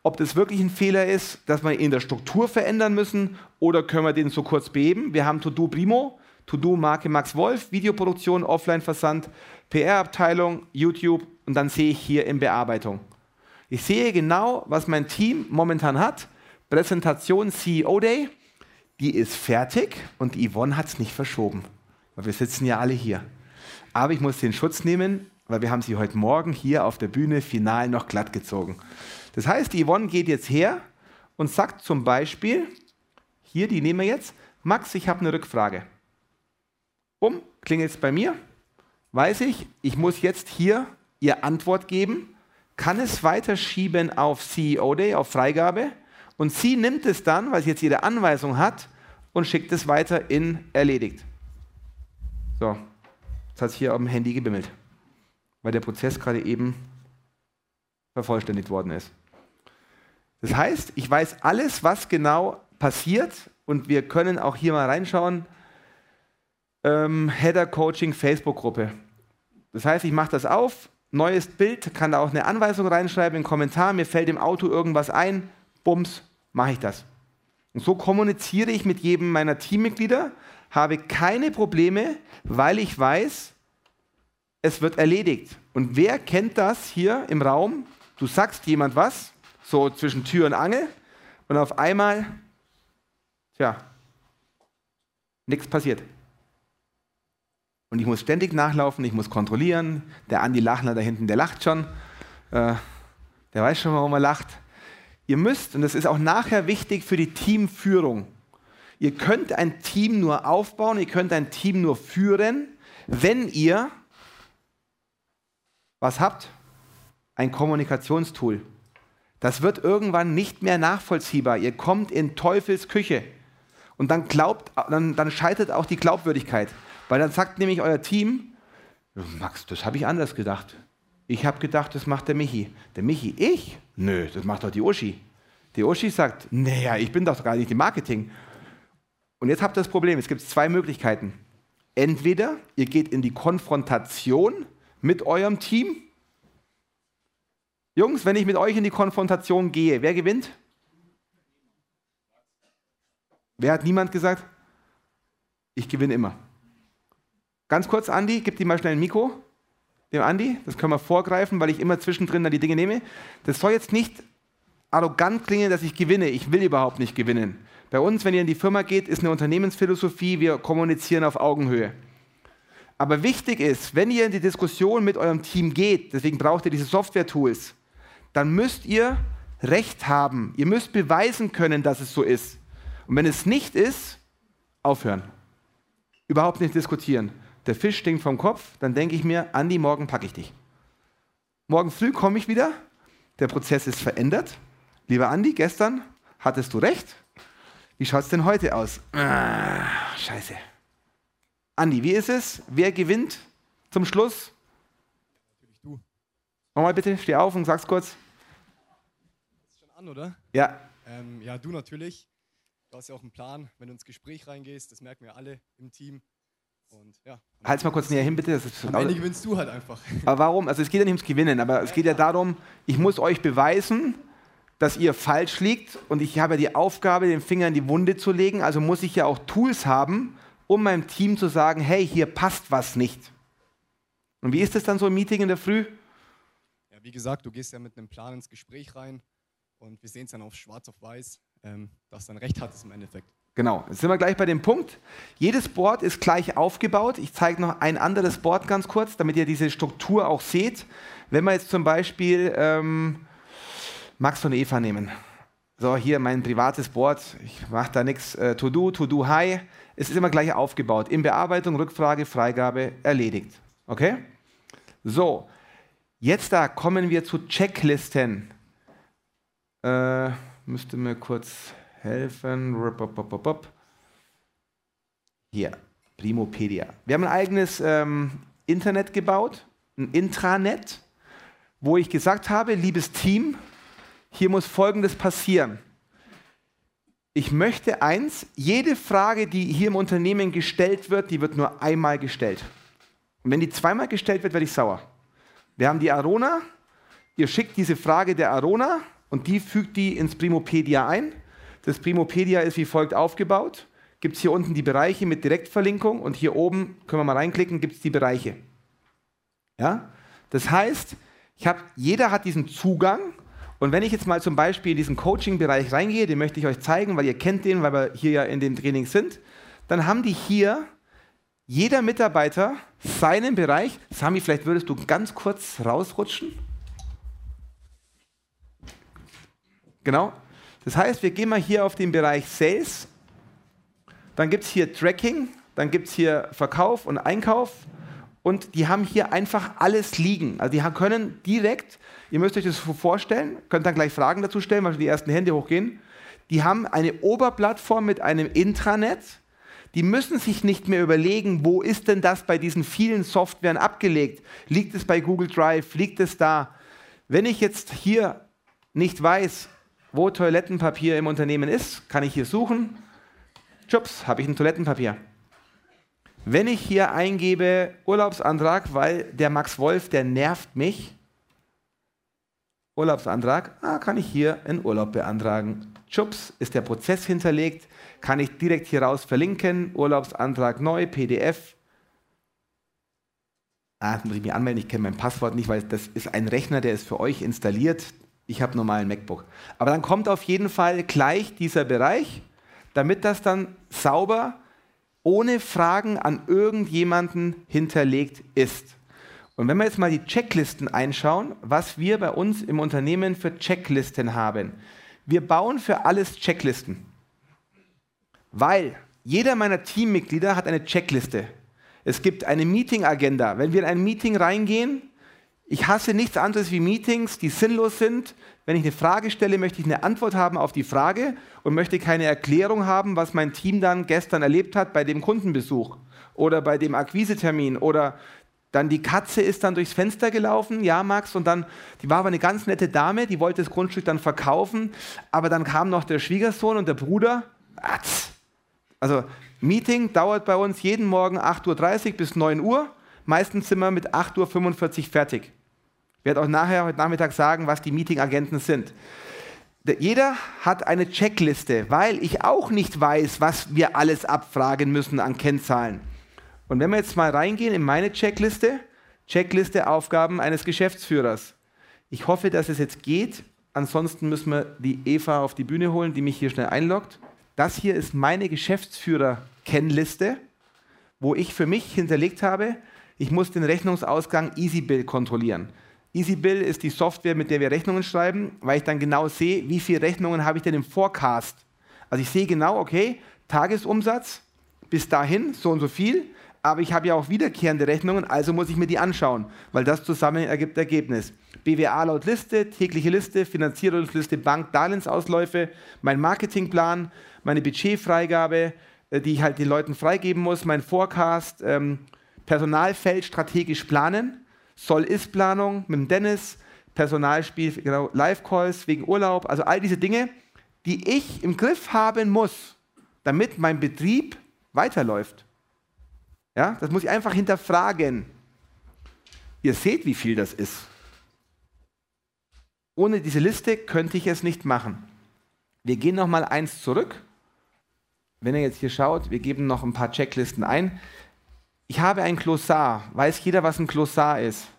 ob das wirklich ein Fehler ist, dass wir in der Struktur verändern müssen oder können wir den so kurz beheben. Wir haben To-Do Primo, To-Do Marke Max Wolf, Videoproduktion, Offline-Versand, PR-Abteilung, YouTube und dann sehe ich hier in Bearbeitung. Ich sehe genau, was mein Team momentan hat. Präsentation CEO Day, die ist fertig und Yvonne hat es nicht verschoben. Weil wir sitzen ja alle hier. Aber ich muss den Schutz nehmen, weil wir haben sie heute Morgen hier auf der Bühne final noch glatt gezogen. Das heißt, die Yvonne geht jetzt her und sagt zum Beispiel, hier, die nehmen wir jetzt, Max, ich habe eine Rückfrage. Bumm, klingelt es bei mir. weiß ich, ich muss jetzt hier ihr Antwort geben, kann es weiterschieben auf CEO Day, auf Freigabe und sie nimmt es dann, weil sie jetzt ihre Anweisung hat und schickt es weiter in erledigt. So, jetzt hat es hier auf dem Handy gebimmelt, weil der Prozess gerade eben vervollständigt worden ist. Das heißt, ich weiß alles, was genau passiert und wir können auch hier mal reinschauen. Ähm, Header Coaching Facebook-Gruppe. Das heißt, ich mache das auf, neues Bild, kann da auch eine Anweisung reinschreiben, einen Kommentar, mir fällt im Auto irgendwas ein, bums, mache ich das. Und so kommuniziere ich mit jedem meiner Teammitglieder, habe keine Probleme, weil ich weiß, es wird erledigt. Und wer kennt das hier im Raum? Du sagst jemand was, so zwischen Tür und Angel, und auf einmal, tja, nichts passiert. Und ich muss ständig nachlaufen, ich muss kontrollieren. Der Andi Lachner da hinten, der lacht schon. Äh, der weiß schon, warum er lacht. Ihr müsst, und das ist auch nachher wichtig für die Teamführung, ihr könnt ein Team nur aufbauen, ihr könnt ein Team nur führen, wenn ihr was habt? Ein Kommunikationstool. Das wird irgendwann nicht mehr nachvollziehbar. Ihr kommt in Teufels Küche. Und dann, glaubt, dann, dann scheitert auch die Glaubwürdigkeit. Weil dann sagt nämlich euer Team, Max, das habe ich anders gedacht. Ich habe gedacht, das macht der Michi. Der Michi, ich? Nö, das macht doch die Uschi. Die Uschi sagt, naja, ich bin doch gar nicht im Marketing. Und jetzt habt ihr das Problem, es gibt zwei Möglichkeiten. Entweder ihr geht in die Konfrontation mit eurem Team. Jungs, wenn ich mit euch in die Konfrontation gehe, wer gewinnt? Wer hat niemand gesagt? Ich gewinne immer. Ganz kurz, Andi, gib dir mal schnell ein Mikro. Dem Andi, das können wir vorgreifen, weil ich immer zwischendrin da die Dinge nehme. Das soll jetzt nicht arrogant klingen, dass ich gewinne. Ich will überhaupt nicht gewinnen. Bei uns, wenn ihr in die Firma geht, ist eine Unternehmensphilosophie, wir kommunizieren auf Augenhöhe. Aber wichtig ist, wenn ihr in die Diskussion mit eurem Team geht, deswegen braucht ihr diese Software-Tools, dann müsst ihr Recht haben. Ihr müsst beweisen können, dass es so ist. Und wenn es nicht ist, aufhören. Überhaupt nicht diskutieren der Fisch stinkt vom Kopf, dann denke ich mir, Andi, morgen packe ich dich. Morgen früh komme ich wieder, der Prozess ist verändert. Lieber Andi, gestern hattest du recht. Wie schaut es denn heute aus? Ah, scheiße. Andi, wie ist es? Wer gewinnt zum Schluss? Natürlich du. Nochmal bitte, steh auf und sag's kurz. Ist schon an, oder? Ja. Ähm, ja, du natürlich. Du hast ja auch einen Plan, wenn du ins Gespräch reingehst. Das merken wir alle im Team. Und ja. Halt's mal kurz näher hin, bitte. Am Ende gewinnst du halt einfach. Aber warum? Also es geht ja nicht ums Gewinnen, aber ja, es geht ja darum, ich muss euch beweisen, dass ihr falsch liegt und ich habe ja die Aufgabe, den Finger in die Wunde zu legen. Also muss ich ja auch Tools haben, um meinem Team zu sagen, hey, hier passt was nicht. Und wie ist es dann so im Meeting in der Früh? Ja, wie gesagt, du gehst ja mit einem Plan ins Gespräch rein und wir sehen es dann auf schwarz auf weiß, ähm, dass dann recht hat es im Endeffekt. Genau, jetzt sind wir gleich bei dem Punkt. Jedes Board ist gleich aufgebaut. Ich zeige noch ein anderes Board ganz kurz, damit ihr diese Struktur auch seht. Wenn wir jetzt zum Beispiel ähm, Max und Eva nehmen. So, hier mein privates Board. Ich mache da nichts. Äh, to do, to do, high. Es ist immer gleich aufgebaut. In Bearbeitung, Rückfrage, Freigabe, erledigt. Okay? So, jetzt da kommen wir zu Checklisten. Äh, müsste mir kurz helfen. Hier, Primopedia. Wir haben ein eigenes ähm, Internet gebaut, ein Intranet, wo ich gesagt habe, liebes Team, hier muss Folgendes passieren. Ich möchte eins, jede Frage, die hier im Unternehmen gestellt wird, die wird nur einmal gestellt. Und wenn die zweimal gestellt wird, werde ich sauer. Wir haben die Arona, ihr schickt diese Frage der Arona und die fügt die ins Primopedia ein. Das Primopedia ist wie folgt aufgebaut. Gibt es hier unten die Bereiche mit Direktverlinkung und hier oben, können wir mal reinklicken, gibt es die Bereiche. Ja? Das heißt, hab, jeder hat diesen Zugang und wenn ich jetzt mal zum Beispiel in diesen Coaching-Bereich reingehe, den möchte ich euch zeigen, weil ihr kennt den, weil wir hier ja in dem Training sind, dann haben die hier jeder Mitarbeiter seinen Bereich. Sami, vielleicht würdest du ganz kurz rausrutschen. Genau. Das heißt, wir gehen mal hier auf den Bereich Sales. Dann gibt es hier Tracking, dann gibt es hier Verkauf und Einkauf und die haben hier einfach alles liegen. Also die können direkt, ihr müsst euch das vorstellen, könnt dann gleich Fragen dazu stellen, weil die ersten Hände hochgehen. Die haben eine Oberplattform mit einem Intranet. Die müssen sich nicht mehr überlegen, wo ist denn das bei diesen vielen Softwaren abgelegt? Liegt es bei Google Drive? Liegt es da? Wenn ich jetzt hier nicht weiß, wo Toilettenpapier im Unternehmen ist, kann ich hier suchen. Chups, habe ich ein Toilettenpapier. Wenn ich hier eingebe Urlaubsantrag, weil der Max Wolf, der nervt mich, Urlaubsantrag, ah, kann ich hier einen Urlaub beantragen. Chups, ist der Prozess hinterlegt, kann ich direkt hier raus verlinken, Urlaubsantrag neu, PDF. Ah, muss ich mich anmelden, ich kenne mein Passwort nicht, weil das ist ein Rechner, der ist für euch installiert. Ich habe normal ein MacBook. Aber dann kommt auf jeden Fall gleich dieser Bereich, damit das dann sauber ohne Fragen an irgendjemanden hinterlegt ist. Und wenn wir jetzt mal die Checklisten einschauen, was wir bei uns im Unternehmen für Checklisten haben. Wir bauen für alles Checklisten, weil jeder meiner Teammitglieder hat eine Checkliste. Es gibt eine Meeting-Agenda. Wenn wir in ein Meeting reingehen, ich hasse nichts anderes wie Meetings, die sinnlos sind, wenn ich eine Frage stelle, möchte ich eine Antwort haben auf die Frage und möchte keine Erklärung haben, was mein Team dann gestern erlebt hat bei dem Kundenbesuch oder bei dem Akquisetermin oder dann die Katze ist dann durchs Fenster gelaufen, ja Max, und dann, die war aber eine ganz nette Dame, die wollte das Grundstück dann verkaufen, aber dann kam noch der Schwiegersohn und der Bruder. Also Meeting dauert bei uns jeden Morgen 8.30 Uhr bis 9 Uhr, meistens sind wir mit 8.45 Uhr fertig. Ich werde auch nachher heute Nachmittag sagen, was die Meeting-Agenten sind. Jeder hat eine Checkliste, weil ich auch nicht weiß, was wir alles abfragen müssen an Kennzahlen. Und wenn wir jetzt mal reingehen in meine Checkliste, Checkliste Aufgaben eines Geschäftsführers. Ich hoffe, dass es jetzt geht. Ansonsten müssen wir die Eva auf die Bühne holen, die mich hier schnell einloggt. Das hier ist meine Geschäftsführer-Kennliste, wo ich für mich hinterlegt habe, ich muss den Rechnungsausgang EasyBill kontrollieren. EasyBill ist die Software, mit der wir Rechnungen schreiben, weil ich dann genau sehe, wie viele Rechnungen habe ich denn im Forecast. Also ich sehe genau, okay, Tagesumsatz bis dahin, so und so viel, aber ich habe ja auch wiederkehrende Rechnungen, also muss ich mir die anschauen, weil das zusammen ergibt Ergebnis. BWA laut Liste, tägliche Liste, Finanzierungsliste, Bank, Darlehensausläufe, mein Marketingplan, meine Budgetfreigabe, äh, die ich halt den Leuten freigeben muss, mein Forecast, ähm, Personalfeld strategisch planen, soll-Ist-Planung mit dem Dennis, Personalspiel, genau, Live-Calls wegen Urlaub, also all diese Dinge, die ich im Griff haben muss, damit mein Betrieb weiterläuft. Ja, das muss ich einfach hinterfragen. Ihr seht, wie viel das ist. Ohne diese Liste könnte ich es nicht machen. Wir gehen noch mal eins zurück. Wenn ihr jetzt hier schaut, wir geben noch ein paar Checklisten ein. Ich habe ein Glossar. Weiß jeder, was ein Glossar ist?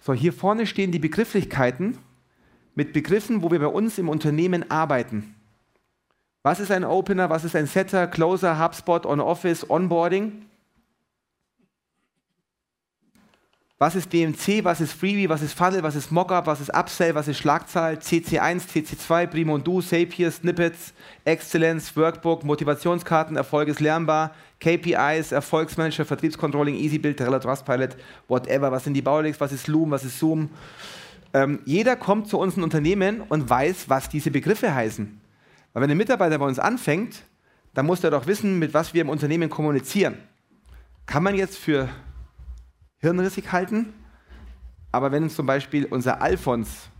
So, hier vorne stehen die Begrifflichkeiten mit Begriffen, wo wir bei uns im Unternehmen arbeiten. Was ist ein Opener, was ist ein Setter, Closer, HubSpot, On-Office, Onboarding? Was ist DMC, was ist Freebie, was ist Funnel, was ist Mockup, was ist Upsell, was ist Schlagzahl, CC1, CC2, Primo und Du, Sapier, Snippets, Excellence, Workbook, Motivationskarten, Erfolg ist lernbar, KPIs, Erfolgsmanager, Vertriebscontrolling, EasyBuild, Trello, Trustpilot, whatever. Was sind die Baulegs, was ist Loom, was ist Zoom? Ähm, jeder kommt zu uns in Unternehmen und weiß, was diese Begriffe heißen. Weil wenn ein Mitarbeiter bei uns anfängt, dann muss er doch wissen, mit was wir im Unternehmen kommunizieren. Kann man jetzt für hirnrissig halten, aber wenn zum Beispiel unser Alfons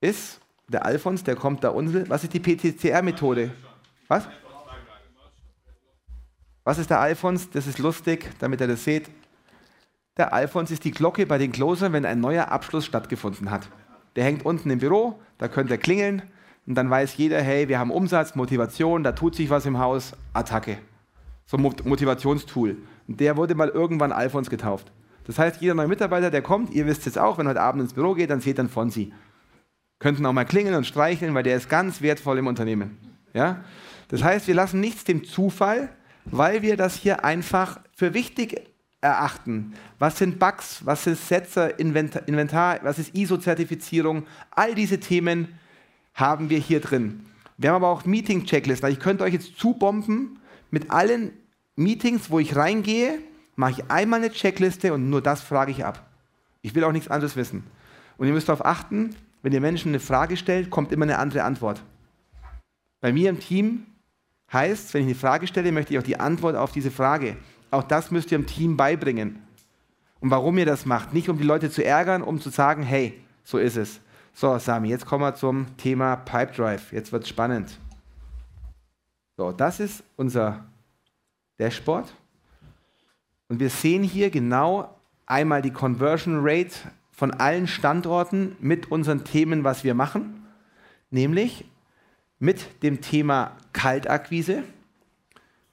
ist, der Alfons, der kommt da unten, was ist die PTCR-Methode? Was? Was ist der Alphons? Das ist lustig, damit ihr das seht. Der Alphons ist die Glocke bei den Closern, wenn ein neuer Abschluss stattgefunden hat. Der hängt unten im Büro, da könnt ihr klingeln und dann weiß jeder, hey, wir haben Umsatz, Motivation, da tut sich was im Haus, Attacke. So ein Motivationstool. Und der wurde mal irgendwann Alphons getauft. Das heißt, jeder neue Mitarbeiter, der kommt, ihr wisst es auch, wenn heute Abend ins Büro geht, dann seht dann Fonsi. Könnten auch mal klingeln und streicheln, weil der ist ganz wertvoll im Unternehmen. Ja? Das heißt, wir lassen nichts dem Zufall, weil wir das hier einfach für wichtig erachten. Was sind Bugs, was ist Setzer, Inventar, Inventar was ist ISO-Zertifizierung, all diese Themen haben wir hier drin. Wir haben aber auch Meeting-Checklisten. Ich könnte euch jetzt zubomben mit allen Meetings, wo ich reingehe, mache ich einmal eine Checkliste und nur das frage ich ab. Ich will auch nichts anderes wissen. Und ihr müsst darauf achten, wenn ihr Menschen eine Frage stellt, kommt immer eine andere Antwort. Bei mir im Team heißt, wenn ich eine Frage stelle, möchte ich auch die Antwort auf diese Frage. Auch das müsst ihr im Team beibringen. Und warum ihr das macht. Nicht um die Leute zu ärgern, um zu sagen, hey, so ist es. So, Sami, jetzt kommen wir zum Thema Pipe Drive. Jetzt wird es spannend. So, das ist unser Dashboard. Und wir sehen hier genau einmal die Conversion Rate von allen Standorten mit unseren Themen, was wir machen, nämlich mit dem Thema Kaltakquise.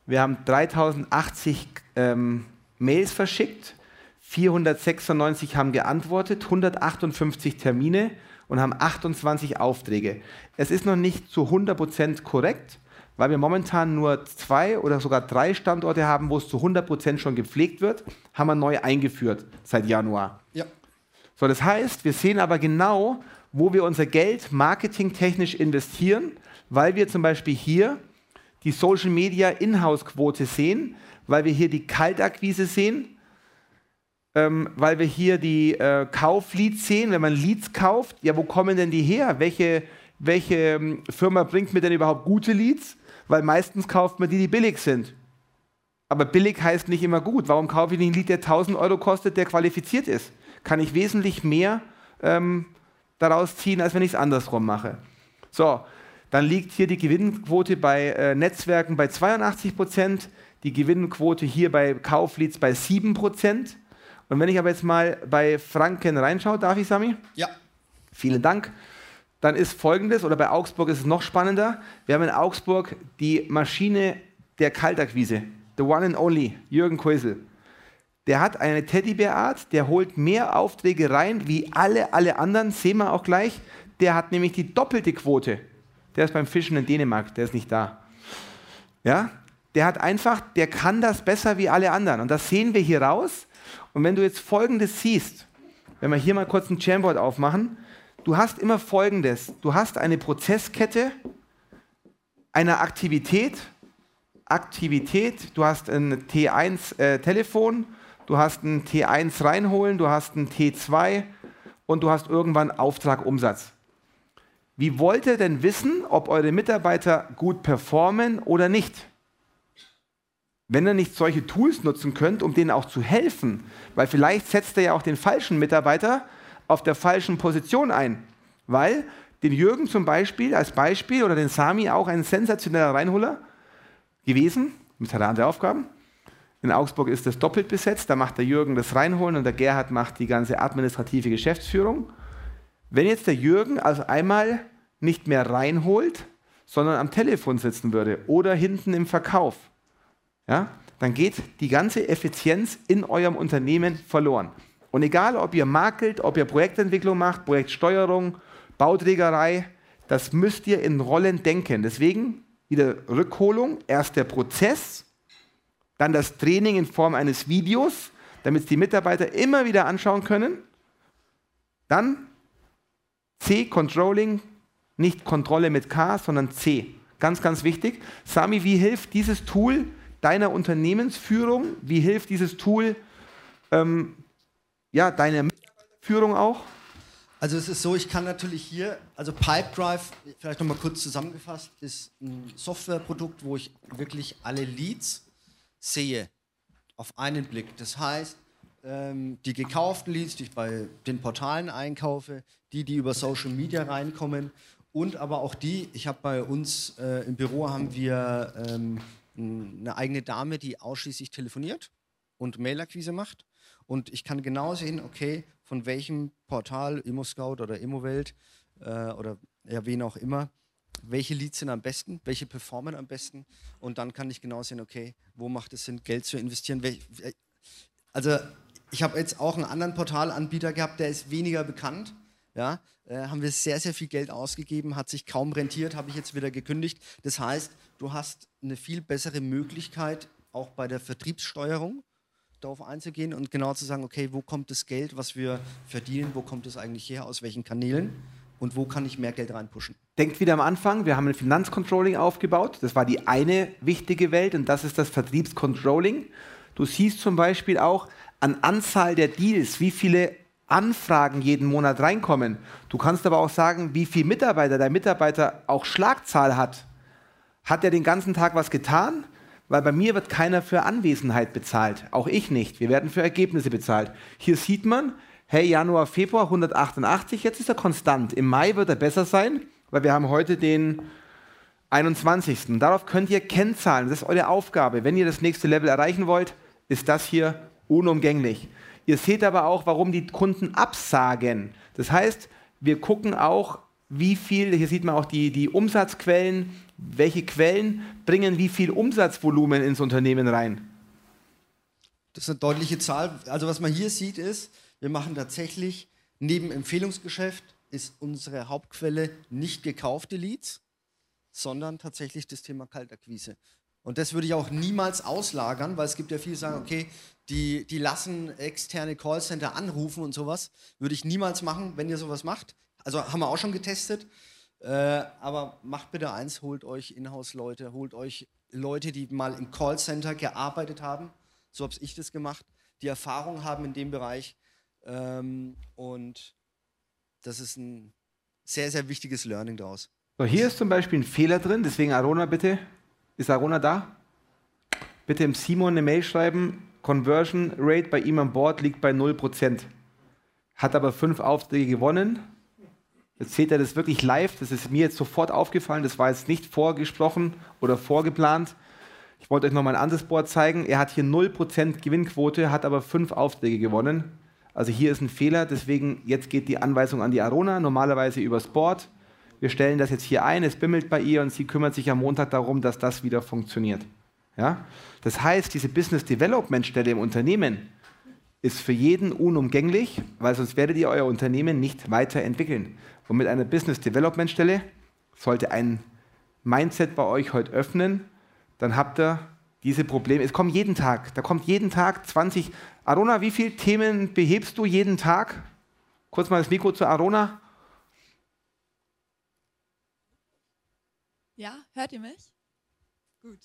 Wir haben 3080 ähm, Mails verschickt, 496 haben geantwortet, 158 Termine und haben 28 Aufträge. Es ist noch nicht zu 100% korrekt, weil wir momentan nur zwei oder sogar drei Standorte haben, wo es zu 100% schon gepflegt wird, haben wir neu eingeführt seit Januar. Ja. So, das heißt, wir sehen aber genau, wo wir unser Geld marketingtechnisch investieren, weil wir zum Beispiel hier die Social Media Inhouse-Quote sehen, weil wir hier die Kaltakquise sehen, ähm, weil wir hier die äh, Kaufleads sehen. Wenn man Leads kauft, ja, wo kommen denn die her? Welche, welche ähm, Firma bringt mir denn überhaupt gute Leads? Weil meistens kauft man die, die billig sind. Aber billig heißt nicht immer gut. Warum kaufe ich nicht einen Lead, der 1000 Euro kostet, der qualifiziert ist? kann ich wesentlich mehr ähm, daraus ziehen, als wenn ich es andersrum mache. So, dann liegt hier die Gewinnquote bei äh, Netzwerken bei 82 Prozent, die Gewinnquote hier bei Kaufleads bei 7 Prozent. Und wenn ich aber jetzt mal bei Franken reinschaue, darf ich, Sami? Ja. Vielen Dank. Dann ist folgendes, oder bei Augsburg ist es noch spannender. Wir haben in Augsburg die Maschine der Kaltakquise. The one and only, Jürgen Keusel der hat eine Teddybärart, der holt mehr Aufträge rein wie alle, alle anderen, sehen wir auch gleich. Der hat nämlich die doppelte Quote. Der ist beim Fischen in Dänemark, der ist nicht da. Ja? Der hat einfach, der kann das besser wie alle anderen. Und das sehen wir hier raus. Und wenn du jetzt Folgendes siehst, wenn wir hier mal kurz ein Jamboard aufmachen, du hast immer Folgendes. Du hast eine Prozesskette einer Aktivität, Aktivität, du hast ein T1-Telefon, äh, du hast ein T1 reinholen, du hast ein T2 und du hast irgendwann Auftrag Umsatz. Wie wollt ihr denn wissen, ob eure Mitarbeiter gut performen oder nicht? Wenn ihr nicht solche Tools nutzen könnt, um denen auch zu helfen, weil vielleicht setzt ihr ja auch den falschen Mitarbeiter auf der falschen Position ein, weil den Jürgen zum Beispiel als Beispiel oder den Sami auch ein sensationeller Reinholer gewesen, mit hat er andere Aufgaben, in Augsburg ist das doppelt besetzt. Da macht der Jürgen das Reinholen und der Gerhard macht die ganze administrative Geschäftsführung. Wenn jetzt der Jürgen also einmal nicht mehr reinholt, sondern am Telefon sitzen würde oder hinten im Verkauf, ja, dann geht die ganze Effizienz in eurem Unternehmen verloren. Und egal, ob ihr makelt, ob ihr Projektentwicklung macht, Projektsteuerung, Bauträgerei, das müsst ihr in Rollen denken. Deswegen wieder Rückholung, erst der Prozess, dann das Training in Form eines Videos, damit die Mitarbeiter immer wieder anschauen können. Dann C, Controlling, nicht Kontrolle mit K, sondern C. Ganz, ganz wichtig. Sami, wie hilft dieses Tool deiner Unternehmensführung? Wie hilft dieses Tool ähm, ja, deiner Mitarbeiterführung auch? Also es ist so, ich kann natürlich hier, also Pipedrive, vielleicht nochmal kurz zusammengefasst, ist ein Softwareprodukt, wo ich wirklich alle Leads sehe auf einen Blick. Das heißt, ähm, die gekauften Leads, die ich bei den Portalen einkaufe, die, die über Social Media reinkommen und aber auch die, ich habe bei uns äh, im Büro haben wir ähm, eine eigene Dame, die ausschließlich telefoniert und Mailerquise macht. Und ich kann genau sehen, okay, von welchem Portal, ImmoScout oder ImmoWelt äh, oder ja, wen auch immer, welche Leads sind am besten, welche performen am besten und dann kann ich genau sehen, okay, wo macht es Sinn, Geld zu investieren. Also ich habe jetzt auch einen anderen Portalanbieter gehabt, der ist weniger bekannt. Ja, äh, haben wir sehr, sehr viel Geld ausgegeben, hat sich kaum rentiert, habe ich jetzt wieder gekündigt. Das heißt, du hast eine viel bessere Möglichkeit, auch bei der Vertriebssteuerung darauf einzugehen und genau zu sagen, okay, wo kommt das Geld, was wir verdienen, wo kommt es eigentlich her, aus welchen Kanälen und wo kann ich mehr Geld reinpushen. Denkt wieder am Anfang, wir haben ein Finanzcontrolling aufgebaut. Das war die eine wichtige Welt und das ist das Vertriebscontrolling. Du siehst zum Beispiel auch an Anzahl der Deals, wie viele Anfragen jeden Monat reinkommen. Du kannst aber auch sagen, wie viele Mitarbeiter dein Mitarbeiter auch Schlagzahl hat. Hat er den ganzen Tag was getan? Weil bei mir wird keiner für Anwesenheit bezahlt. Auch ich nicht. Wir werden für Ergebnisse bezahlt. Hier sieht man, hey, Januar, Februar 188, jetzt ist er konstant. Im Mai wird er besser sein, weil wir haben heute den 21. Darauf könnt ihr Kennzahlen. Das ist eure Aufgabe. Wenn ihr das nächste Level erreichen wollt, ist das hier unumgänglich. Ihr seht aber auch, warum die Kunden absagen. Das heißt, wir gucken auch, wie viel, hier sieht man auch die, die Umsatzquellen, welche Quellen bringen wie viel Umsatzvolumen ins Unternehmen rein. Das ist eine deutliche Zahl. Also was man hier sieht ist, wir machen tatsächlich neben Empfehlungsgeschäft ist unsere Hauptquelle nicht gekaufte Leads, sondern tatsächlich das Thema Kaltakquise. Und das würde ich auch niemals auslagern, weil es gibt ja viele, die sagen, okay, die, die lassen externe Callcenter anrufen und sowas. Würde ich niemals machen, wenn ihr sowas macht. Also haben wir auch schon getestet. Äh, aber macht bitte eins, holt euch Inhouse-Leute, holt euch Leute, die mal im Callcenter gearbeitet haben. So habe ich das gemacht, die Erfahrung haben in dem Bereich. Ähm, und das ist ein sehr, sehr wichtiges Learning daraus. So, hier ist zum Beispiel ein Fehler drin, deswegen Arona bitte. Ist Arona da? Bitte im Simon eine Mail schreiben. Conversion Rate bei ihm an Bord liegt bei 0%. Hat aber fünf Aufträge gewonnen. Jetzt seht ihr das wirklich live. Das ist mir jetzt sofort aufgefallen. Das war jetzt nicht vorgesprochen oder vorgeplant. Ich wollte euch noch mal ein anderes Board zeigen. Er hat hier 0% Gewinnquote, hat aber fünf Aufträge gewonnen. Also hier ist ein Fehler. Deswegen jetzt geht die Anweisung an die Arona, normalerweise übers Board. Wir stellen das jetzt hier ein, es bimmelt bei ihr und sie kümmert sich am Montag darum, dass das wieder funktioniert. Ja? Das heißt, diese Business Development Stelle im Unternehmen ist für jeden unumgänglich, weil sonst werdet ihr euer Unternehmen nicht weiterentwickeln. Und mit einer Business Development Stelle sollte ein Mindset bei euch heute öffnen, dann habt ihr diese Probleme. Es kommt jeden Tag, da kommt jeden Tag 20. Arona, wie viele Themen behebst du jeden Tag? Kurz mal das Mikro zu Arona. Ja, hört ihr mich? Gut.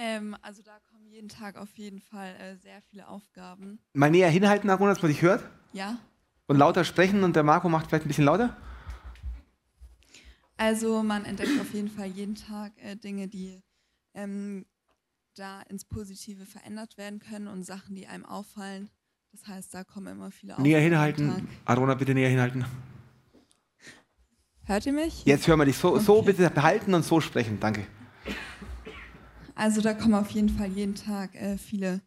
Ähm, also da kommen jeden Tag auf jeden Fall äh, sehr viele Aufgaben. Mal näher hinhalten, Arona, dass man dich hört. Ja. Und lauter sprechen und der Marco macht vielleicht ein bisschen lauter. Also man entdeckt auf jeden Fall jeden Tag äh, Dinge, die ähm, da ins Positive verändert werden können und Sachen, die einem auffallen. Das heißt, da kommen immer viele Aufgaben. Näher hinhalten. Arona, bitte näher hinhalten. Hört ihr mich? Jetzt hören wir dich. So, okay. so bitte behalten und so sprechen. Danke. Also da kommen auf jeden Fall jeden Tag äh, viele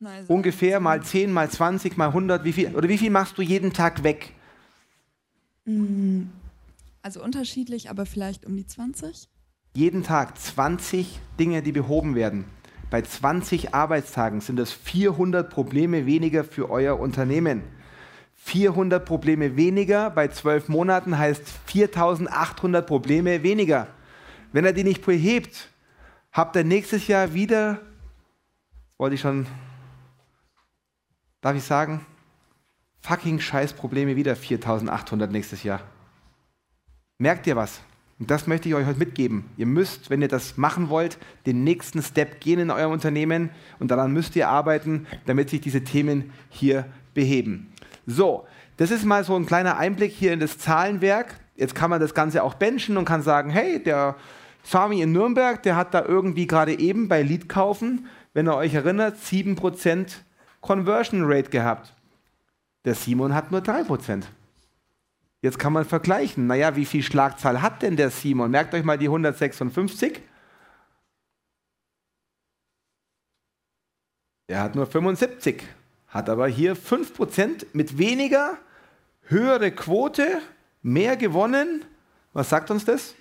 neue Sachen. Ungefähr mal 10, mal 20, mal 100. Wie viel, oder wie viel machst du jeden Tag weg? Mm, also unterschiedlich, aber vielleicht um die 20. Jeden Tag 20 Dinge, die behoben werden. Bei 20 Arbeitstagen sind das 400 Probleme weniger für euer Unternehmen. 400 Probleme weniger bei 12 Monaten heißt 4800 Probleme weniger. Wenn er die nicht behebt, habt ihr nächstes Jahr wieder, wollte ich schon, darf ich sagen, fucking scheiß Probleme wieder 4800 nächstes Jahr. Merkt ihr was? Und das möchte ich euch heute mitgeben. Ihr müsst, wenn ihr das machen wollt, den nächsten Step gehen in eurem Unternehmen und daran müsst ihr arbeiten, damit sich diese Themen hier beheben. So, das ist mal so ein kleiner Einblick hier in das Zahlenwerk. Jetzt kann man das Ganze auch benchen und kann sagen, hey, der Sami in Nürnberg, der hat da irgendwie gerade eben bei Lead kaufen, wenn ihr euch erinnert, 7% Conversion Rate gehabt. Der Simon hat nur 3%. Jetzt kann man vergleichen. Naja, wie viel Schlagzahl hat denn der Simon? Merkt euch mal die 156. Er hat nur 75, hat aber hier 5% mit weniger, höhere Quote, mehr gewonnen. Was sagt uns das?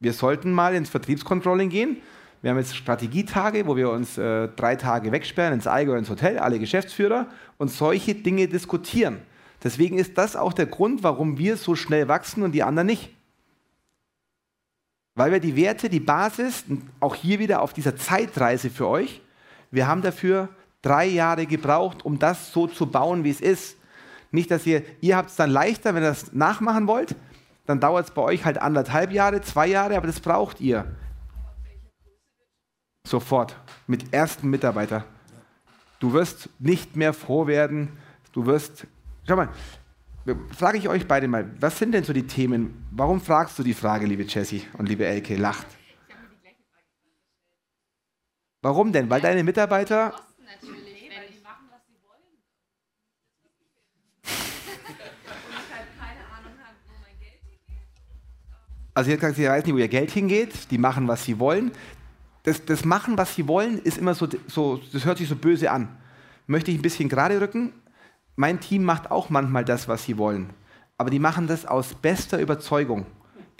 Wir sollten mal ins Vertriebscontrolling gehen. Wir haben jetzt Strategietage, wo wir uns äh, drei Tage wegsperren, ins Allgäu, ins Hotel, alle Geschäftsführer und solche Dinge diskutieren. Deswegen ist das auch der Grund, warum wir so schnell wachsen und die anderen nicht. Weil wir die Werte, die Basis, auch hier wieder auf dieser Zeitreise für euch, wir haben dafür drei Jahre gebraucht, um das so zu bauen, wie es ist. Nicht, dass ihr, ihr habt es dann leichter, wenn ihr das nachmachen wollt, dann dauert es bei euch halt anderthalb Jahre, zwei Jahre, aber das braucht ihr. Sofort, mit ersten Mitarbeiter. Du wirst nicht mehr froh werden. Du wirst. Schau mal, frage ich euch beide mal, was sind denn so die Themen? Warum fragst du die Frage, liebe Jessie und liebe Elke? Lacht. Warum denn? Weil deine Mitarbeiter. Also jetzt sagt sie, weiß nicht, wo ihr Geld hingeht, die machen, was sie wollen. Das, das Machen, was sie wollen, ist immer so, so, das hört sich so böse an. Möchte ich ein bisschen gerade rücken? Mein Team macht auch manchmal das, was sie wollen. Aber die machen das aus bester Überzeugung.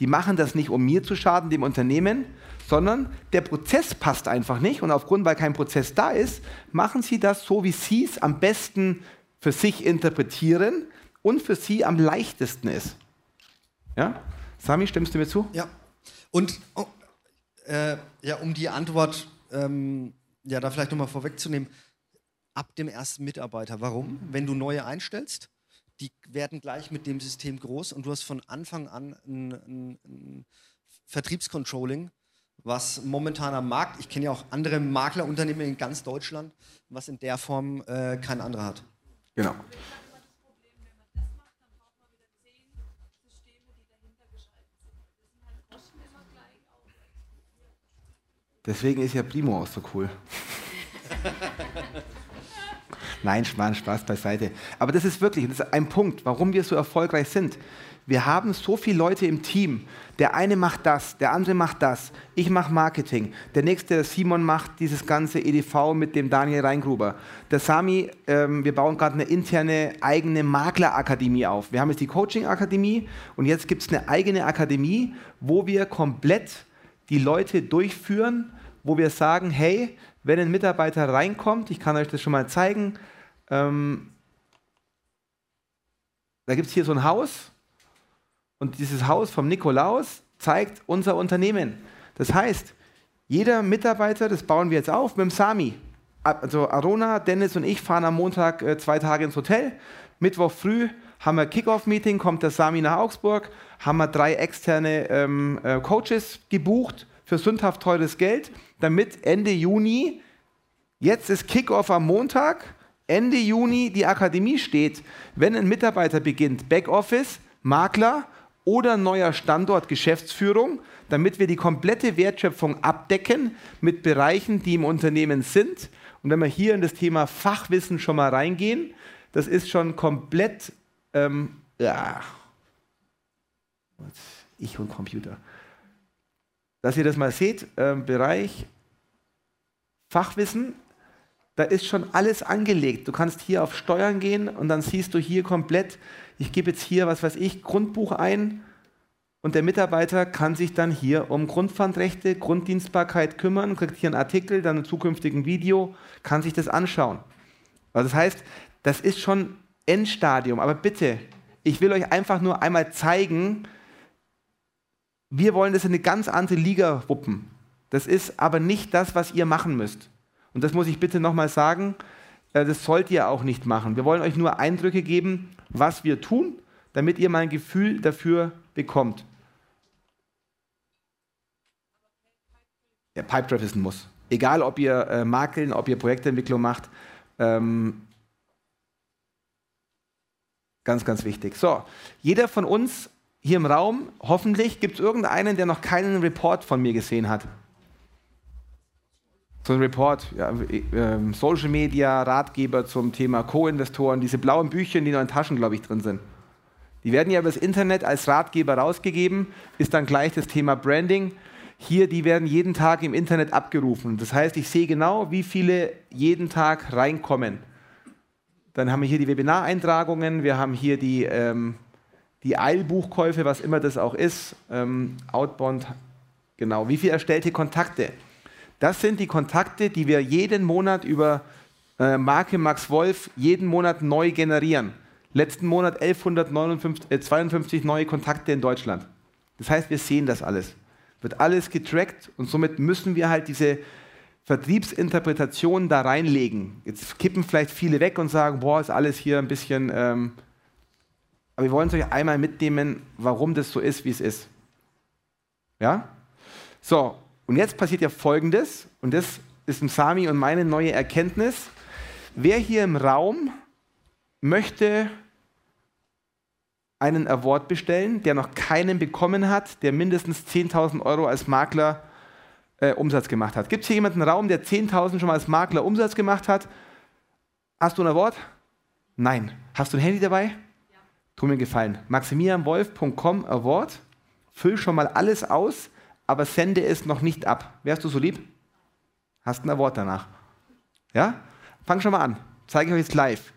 Die machen das nicht, um mir zu schaden, dem Unternehmen, sondern der Prozess passt einfach nicht. Und aufgrund, weil kein Prozess da ist, machen sie das so, wie sie es am besten für sich interpretieren und für sie am leichtesten ist. Ja? Sami, stimmst du mir zu? Ja. Und oh, äh, ja, um die Antwort ähm, ja, da vielleicht nochmal vorwegzunehmen, ab dem ersten Mitarbeiter. Warum? Wenn du neue einstellst, die werden gleich mit dem System groß und du hast von Anfang an ein, ein, ein Vertriebscontrolling, was momentan am Markt, ich kenne ja auch andere Maklerunternehmen in ganz Deutschland, was in der Form äh, kein anderer hat. Genau. Deswegen ist ja Primo auch so cool. Nein, Spaß, Spaß beiseite. Aber das ist wirklich das ist ein Punkt, warum wir so erfolgreich sind. Wir haben so viele Leute im Team. Der eine macht das, der andere macht das. Ich mache Marketing. Der nächste, der Simon, macht dieses ganze EDV mit dem Daniel Reingruber. Der Sami, ähm, wir bauen gerade eine interne eigene Maklerakademie auf. Wir haben jetzt die Coaching-Akademie und jetzt gibt es eine eigene Akademie, wo wir komplett die Leute durchführen wo wir sagen, hey, wenn ein Mitarbeiter reinkommt, ich kann euch das schon mal zeigen, ähm, da gibt es hier so ein Haus und dieses Haus vom Nikolaus zeigt unser Unternehmen. Das heißt, jeder Mitarbeiter, das bauen wir jetzt auf mit dem Sami. Also Arona, Dennis und ich fahren am Montag äh, zwei Tage ins Hotel. Mittwoch früh haben wir Kickoff-Meeting, kommt der Sami nach Augsburg, haben wir drei externe ähm, äh, Coaches gebucht für sündhaft teures Geld, damit Ende Juni, jetzt ist Kickoff am Montag, Ende Juni die Akademie steht, wenn ein Mitarbeiter beginnt, Backoffice, Makler oder neuer Standort Geschäftsführung, damit wir die komplette Wertschöpfung abdecken mit Bereichen, die im Unternehmen sind. Und wenn wir hier in das Thema Fachwissen schon mal reingehen, das ist schon komplett, ähm, ja, ich und Computer dass ihr das mal seht, äh, Bereich Fachwissen, da ist schon alles angelegt. Du kannst hier auf Steuern gehen und dann siehst du hier komplett, ich gebe jetzt hier, was weiß ich, Grundbuch ein und der Mitarbeiter kann sich dann hier um Grundpfandrechte, Grunddienstbarkeit kümmern, kriegt hier einen Artikel, dann ein zukünftigen Video, kann sich das anschauen. Also das heißt, das ist schon Endstadium, aber bitte, ich will euch einfach nur einmal zeigen, wir wollen das in eine ganz andere Liga wuppen. Das ist aber nicht das, was ihr machen müsst. Und das muss ich bitte nochmal sagen, äh, das sollt ihr auch nicht machen. Wir wollen euch nur Eindrücke geben, was wir tun, damit ihr mal ein Gefühl dafür bekommt. Ja, Pipedrive ist ein Muss. Egal, ob ihr äh, Makeln, ob ihr Projektentwicklung macht. Ähm, ganz, ganz wichtig. So, jeder von uns hier im Raum, hoffentlich, gibt es irgendeinen, der noch keinen Report von mir gesehen hat. So ein Report, ja, äh, Social Media, Ratgeber zum Thema Co-Investoren, diese blauen Bücher, die noch in Taschen, glaube ich, drin sind. Die werden ja über das Internet als Ratgeber rausgegeben, ist dann gleich das Thema Branding. Hier, die werden jeden Tag im Internet abgerufen. Das heißt, ich sehe genau, wie viele jeden Tag reinkommen. Dann haben wir hier die Webinareintragungen, wir haben hier die ähm, die Eilbuchkäufe, was immer das auch ist, ähm, Outbound, genau, wie viele erstellte Kontakte. Das sind die Kontakte, die wir jeden Monat über äh, Marke Max Wolf jeden Monat neu generieren. Letzten Monat 1152 äh, neue Kontakte in Deutschland. Das heißt, wir sehen das alles. Wird alles getrackt und somit müssen wir halt diese Vertriebsinterpretation da reinlegen. Jetzt kippen vielleicht viele weg und sagen, boah, ist alles hier ein bisschen ähm, aber wir wollen es euch einmal mitnehmen, warum das so ist, wie es ist. Ja? So, und jetzt passiert ja Folgendes, und das ist im Sami und meine neue Erkenntnis. Wer hier im Raum möchte einen Award bestellen, der noch keinen bekommen hat, der mindestens 10.000 Euro als Makler äh, Umsatz gemacht hat. Gibt es hier jemanden im Raum, der 10.000 schon mal als Makler Umsatz gemacht hat? Hast du ein Award? Nein. Hast du ein Handy dabei? Tu mir gefallen. maximilianwolf.com Award. Füll schon mal alles aus, aber sende es noch nicht ab. Wärst du so lieb? Hast ein Award danach. Ja? Fang schon mal an. Zeige ich euch jetzt live.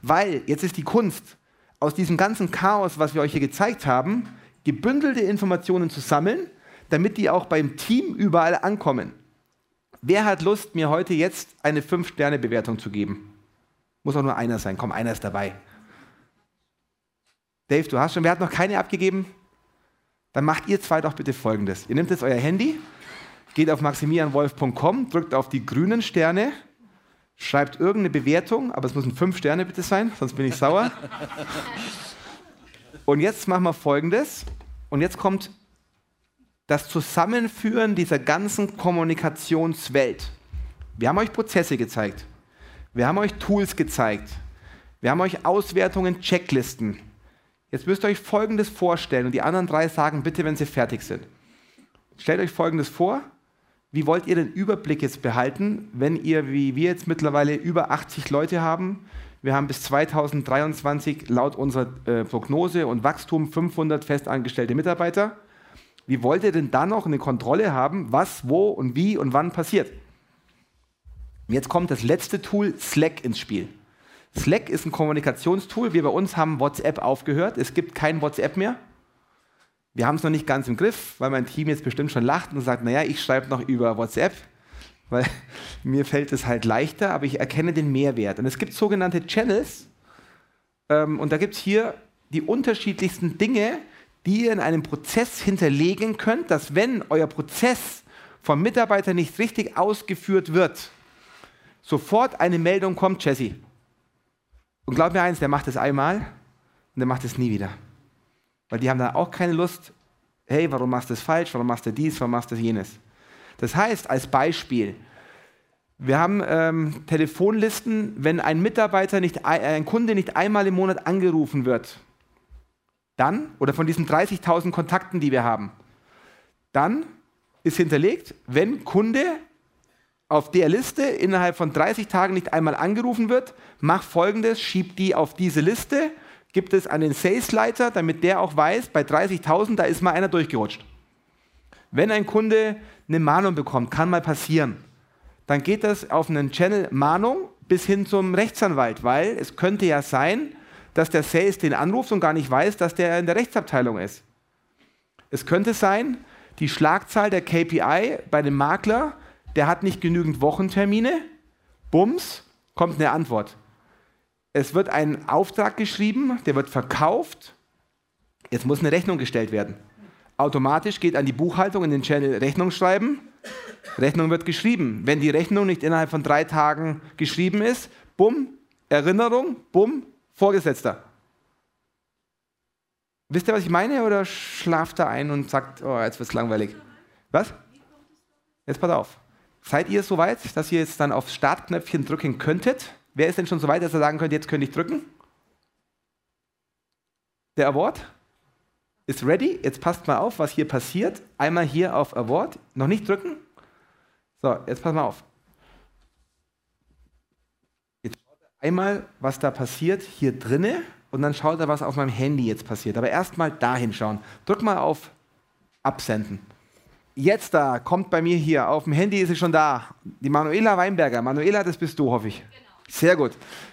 Weil jetzt ist die Kunst, aus diesem ganzen Chaos, was wir euch hier gezeigt haben, gebündelte Informationen zu sammeln, damit die auch beim Team überall ankommen. Wer hat Lust, mir heute jetzt eine 5-Sterne-Bewertung zu geben? Muss auch nur einer sein. Komm, einer ist dabei. Dave, du hast schon, wer hat noch keine abgegeben? Dann macht ihr zwei doch bitte folgendes. Ihr nehmt jetzt euer Handy, geht auf maximilianwolf.com, drückt auf die grünen Sterne schreibt irgendeine Bewertung, aber es müssen fünf Sterne bitte sein, sonst bin ich sauer. Und jetzt machen wir folgendes. Und jetzt kommt das Zusammenführen dieser ganzen Kommunikationswelt. Wir haben euch Prozesse gezeigt. Wir haben euch Tools gezeigt. Wir haben euch Auswertungen, Checklisten. Jetzt müsst ihr euch Folgendes vorstellen und die anderen drei sagen bitte, wenn sie fertig sind. Stellt euch Folgendes vor. Wie wollt ihr den Überblick jetzt behalten, wenn ihr, wie wir jetzt mittlerweile, über 80 Leute haben? Wir haben bis 2023 laut unserer äh, Prognose und Wachstum 500 festangestellte Mitarbeiter. Wie wollt ihr denn dann noch eine Kontrolle haben, was, wo und wie und wann passiert? Jetzt kommt das letzte Tool, Slack, ins Spiel. Slack ist ein Kommunikationstool. Wir bei uns haben WhatsApp aufgehört. Es gibt kein WhatsApp mehr. Wir haben es noch nicht ganz im Griff, weil mein Team jetzt bestimmt schon lacht und sagt, naja, ich schreibe noch über WhatsApp, weil mir fällt es halt leichter, aber ich erkenne den Mehrwert. Und es gibt sogenannte Channels ähm, und da gibt es hier die unterschiedlichsten Dinge, die ihr in einem Prozess hinterlegen könnt, dass wenn euer Prozess vom Mitarbeiter nicht richtig ausgeführt wird, sofort eine Meldung kommt, Jesse. Und glaub mir eins, der macht es einmal und der macht es nie wieder. Weil die haben dann auch keine Lust, hey, warum machst du das falsch, warum machst du dies, warum machst du jenes. Das heißt, als Beispiel, wir haben ähm, Telefonlisten, wenn ein Mitarbeiter nicht, ein Kunde nicht einmal im Monat angerufen wird, dann, oder von diesen 30.000 Kontakten, die wir haben, dann ist hinterlegt, wenn Kunde auf der Liste innerhalb von 30 Tagen nicht einmal angerufen wird, mach folgendes, schieb die auf diese Liste gibt es einen Salesleiter, damit der auch weiß, bei 30.000, da ist mal einer durchgerutscht. Wenn ein Kunde eine Mahnung bekommt, kann mal passieren, dann geht das auf einen Channel Mahnung bis hin zum Rechtsanwalt, weil es könnte ja sein, dass der Sales den anruft und gar nicht weiß, dass der in der Rechtsabteilung ist. Es könnte sein, die Schlagzahl der KPI bei dem Makler, der hat nicht genügend Wochentermine, bums, kommt eine Antwort es wird ein Auftrag geschrieben, der wird verkauft, jetzt muss eine Rechnung gestellt werden. Automatisch geht an die Buchhaltung in den Channel Rechnung schreiben, Rechnung wird geschrieben. Wenn die Rechnung nicht innerhalb von drei Tagen geschrieben ist, bumm, Erinnerung, bumm, Vorgesetzter. Wisst ihr, was ich meine? Oder schlaft er ein und sagt, oh, jetzt wird es langweilig? Was? Jetzt pass auf. Seid ihr soweit, dass ihr jetzt dann aufs Startknöpfchen drücken könntet? Wer ist denn schon so weit, dass er sagen könnte, jetzt könnte ich drücken? Der Award ist ready. Jetzt passt mal auf, was hier passiert. Einmal hier auf Award. Noch nicht drücken. So, jetzt pass mal auf. Jetzt schaut er einmal, was da passiert hier drinne und dann schaut er, was auf meinem Handy jetzt passiert. Aber erstmal dahin schauen. Drück mal auf Absenden. Jetzt da, kommt bei mir hier, auf dem Handy ist sie schon da. Die Manuela Weinberger. Manuela, das bist du, hoffe ich. Genau. Sehr gut.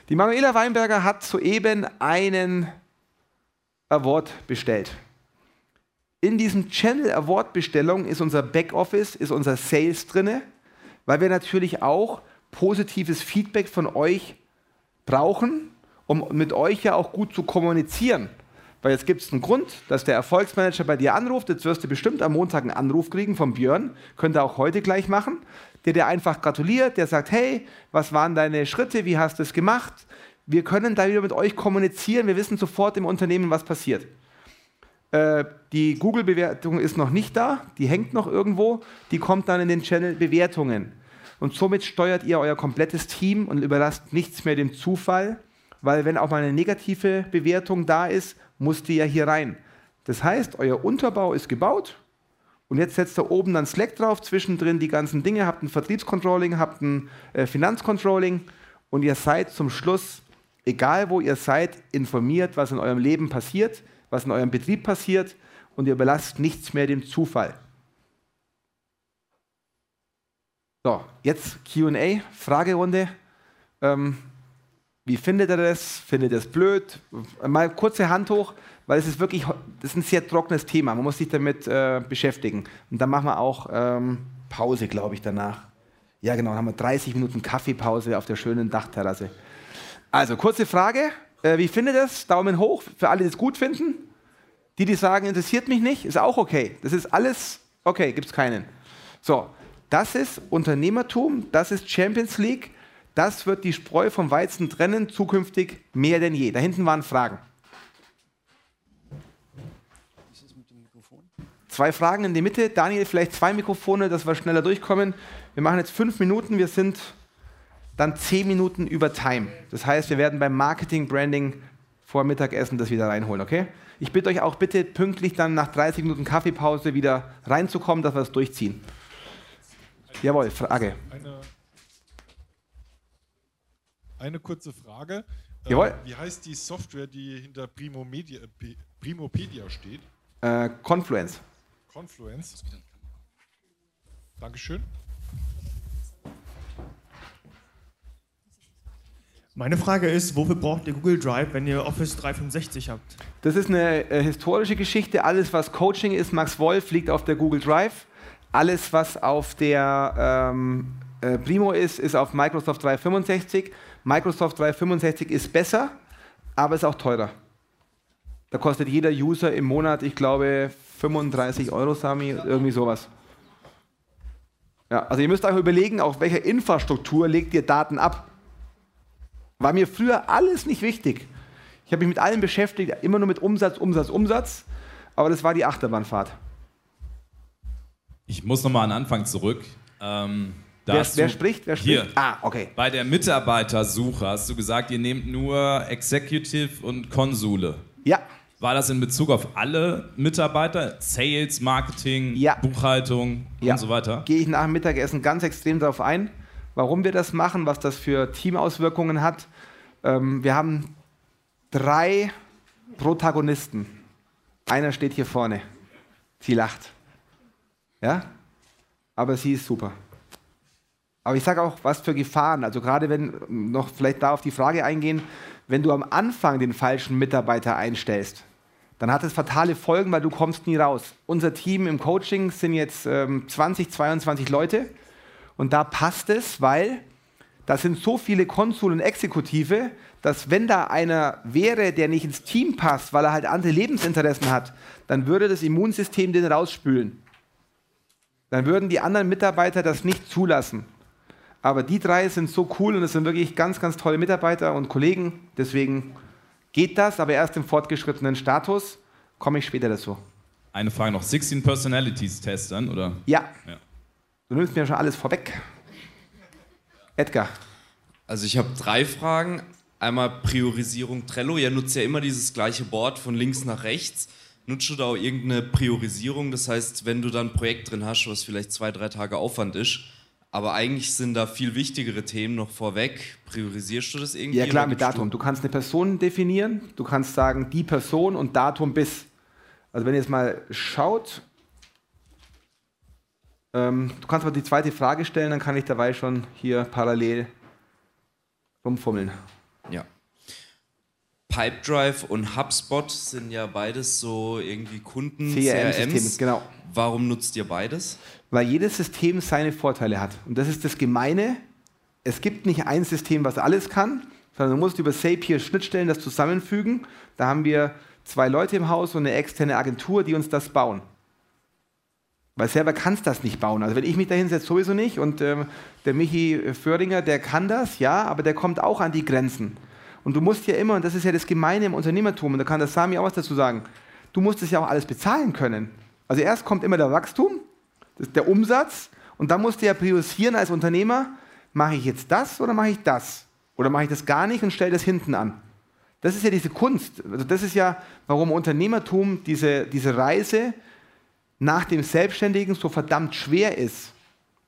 Die Manuela Weinberger hat soeben einen Award bestellt. In diesem Channel Award Bestellung ist unser Backoffice, ist unser Sales drinne, weil wir natürlich auch positives Feedback von euch brauchen, um mit euch ja auch gut zu kommunizieren. Weil jetzt gibt es einen Grund, dass der Erfolgsmanager bei dir anruft. Jetzt wirst du bestimmt am Montag einen Anruf kriegen vom Björn. Könnt ihr auch heute gleich machen der dir einfach gratuliert, der sagt, hey, was waren deine Schritte, wie hast du es gemacht? Wir können da wieder mit euch kommunizieren, wir wissen sofort im Unternehmen, was passiert. Äh, die Google-Bewertung ist noch nicht da, die hängt noch irgendwo, die kommt dann in den Channel Bewertungen. und somit steuert ihr euer komplettes Team und überlasst nichts mehr dem Zufall, weil wenn auch mal eine negative Bewertung da ist, musst ihr ja hier rein. Das heißt, euer Unterbau ist gebaut und jetzt setzt ihr oben dann Slack drauf, zwischendrin die ganzen Dinge, habt ein Vertriebscontrolling, habt ein äh, Finanzcontrolling und ihr seid zum Schluss, egal wo ihr seid, informiert, was in eurem Leben passiert, was in eurem Betrieb passiert und ihr überlasst nichts mehr dem Zufall. So, jetzt QA, Fragerunde. Ähm, wie findet ihr das? Findet ihr es blöd? Mal kurze Hand hoch, weil es ist wirklich das ist ein sehr trockenes Thema. Man muss sich damit äh, beschäftigen. Und dann machen wir auch ähm, Pause, glaube ich, danach. Ja, genau, dann haben wir 30 Minuten Kaffeepause auf der schönen Dachterrasse. Also, kurze Frage. Äh, wie findet das? Daumen hoch für alle, die es gut finden. Die, die sagen, interessiert mich nicht, ist auch okay. Das ist alles okay, gibt es keinen. So, das ist Unternehmertum, das ist Champions League, das wird die Spreu vom Weizen trennen, zukünftig mehr denn je. Da hinten waren Fragen. Zwei Fragen in die Mitte. Daniel, vielleicht zwei Mikrofone, dass wir schneller durchkommen. Wir machen jetzt fünf Minuten, wir sind dann zehn Minuten über Time. Das heißt, wir werden beim Marketing, Branding vor Mittagessen das wieder reinholen, okay? Ich bitte euch auch bitte pünktlich dann nach 30 Minuten Kaffeepause wieder reinzukommen, dass wir das durchziehen. Jawohl, Frage. Eine, eine kurze Frage. Jawohl. Äh, wie heißt die Software, die hinter Primo Media, Primopedia steht? Äh, Confluence. Confluence. Dankeschön. Meine Frage ist, wofür braucht ihr Google Drive, wenn ihr Office 365 habt? Das ist eine äh, historische Geschichte. Alles, was Coaching ist, Max Wolf, liegt auf der Google Drive. Alles, was auf der ähm, äh, Primo ist, ist auf Microsoft 365. Microsoft 365 ist besser, aber ist auch teurer. Da kostet jeder User im Monat, ich glaube, 35 Euro, Sami, irgendwie sowas. Ja, also ihr müsst euch überlegen, auf welcher Infrastruktur legt ihr Daten ab. War mir früher alles nicht wichtig. Ich habe mich mit allem beschäftigt, immer nur mit Umsatz, Umsatz, Umsatz. Aber das war die Achterbahnfahrt. Ich muss nochmal an den Anfang zurück. Ähm, Wer, wer spricht? Wer spricht? Hier. Ah, okay. Bei der Mitarbeitersuche hast du gesagt, ihr nehmt nur Executive und Konsule. Ja, War das in Bezug auf alle Mitarbeiter? Sales, Marketing, Ja. Buchhaltung ja. und so weiter? Gehe ich nach dem Mittagessen ganz extrem darauf ein, warum wir das machen, was das für Teamauswirkungen hat. Ähm, wir haben drei Protagonisten. Einer steht hier vorne. Sie lacht. Ja? Aber sie ist super. Aber ich sage auch, was für Gefahren. Also gerade wenn, noch vielleicht da auf die Frage eingehen, wenn du am Anfang den falschen Mitarbeiter einstellst, dann hat es fatale Folgen, weil du kommst nie raus. Unser Team im Coaching sind jetzt ähm, 20, 22 Leute und da passt es, weil da sind so viele Konsul und Exekutive, dass wenn da einer wäre, der nicht ins Team passt, weil er halt andere Lebensinteressen hat, dann würde das Immunsystem den rausspülen. Dann würden die anderen Mitarbeiter das nicht zulassen. Aber die drei sind so cool und es sind wirklich ganz, ganz tolle Mitarbeiter und Kollegen. Deswegen geht das, aber erst im fortgeschrittenen Status. Komme ich später dazu. Eine Frage noch. 16 Personalities testern, oder? Ja, Ja. du nimmst mir schon alles vorweg. Edgar. Also ich habe drei Fragen. Einmal Priorisierung Trello. Ihr nutzt ja immer dieses gleiche Board von links nach rechts. Nutzt du da auch irgendeine Priorisierung? Das heißt, wenn du da ein Projekt drin hast, was vielleicht zwei, drei Tage Aufwand ist, aber eigentlich sind da viel wichtigere Themen noch vorweg. Priorisierst du das irgendwie? Ja klar, mit Datum. Du kannst eine Person definieren, du kannst sagen, die Person und Datum bis. Also wenn ihr jetzt mal schaut, ähm, du kannst mal die zweite Frage stellen, dann kann ich dabei schon hier parallel rumfummeln. Ja. Pipedrive und HubSpot sind ja beides so irgendwie Kunden CRM-Systeme, CRMs. genau. Warum nutzt ihr beides? Weil jedes System seine Vorteile hat. Und das ist das Gemeine. Es gibt nicht ein System, was alles kann, sondern du musst über Zapier Schnittstellen das zusammenfügen. Da haben wir zwei Leute im Haus und eine externe Agentur, die uns das bauen. Weil selber kannst das nicht bauen. Also wenn ich mich da hinsetze, sowieso nicht. Und ähm, der Michi Föhringer, der kann das, ja, aber der kommt auch an die Grenzen. Und du musst ja immer, und das ist ja das Gemeine im Unternehmertum, und da kann der Sami auch was dazu sagen, du musst es ja auch alles bezahlen können. Also erst kommt immer der Wachstum, der Umsatz, Und da musst du ja priorisieren als Unternehmer, mache ich jetzt das oder mache ich das? Oder mache ich das gar nicht und stelle das hinten an? Das ist ja diese Kunst. Also das ist ja, warum Unternehmertum diese, diese Reise nach dem Selbstständigen so verdammt schwer ist.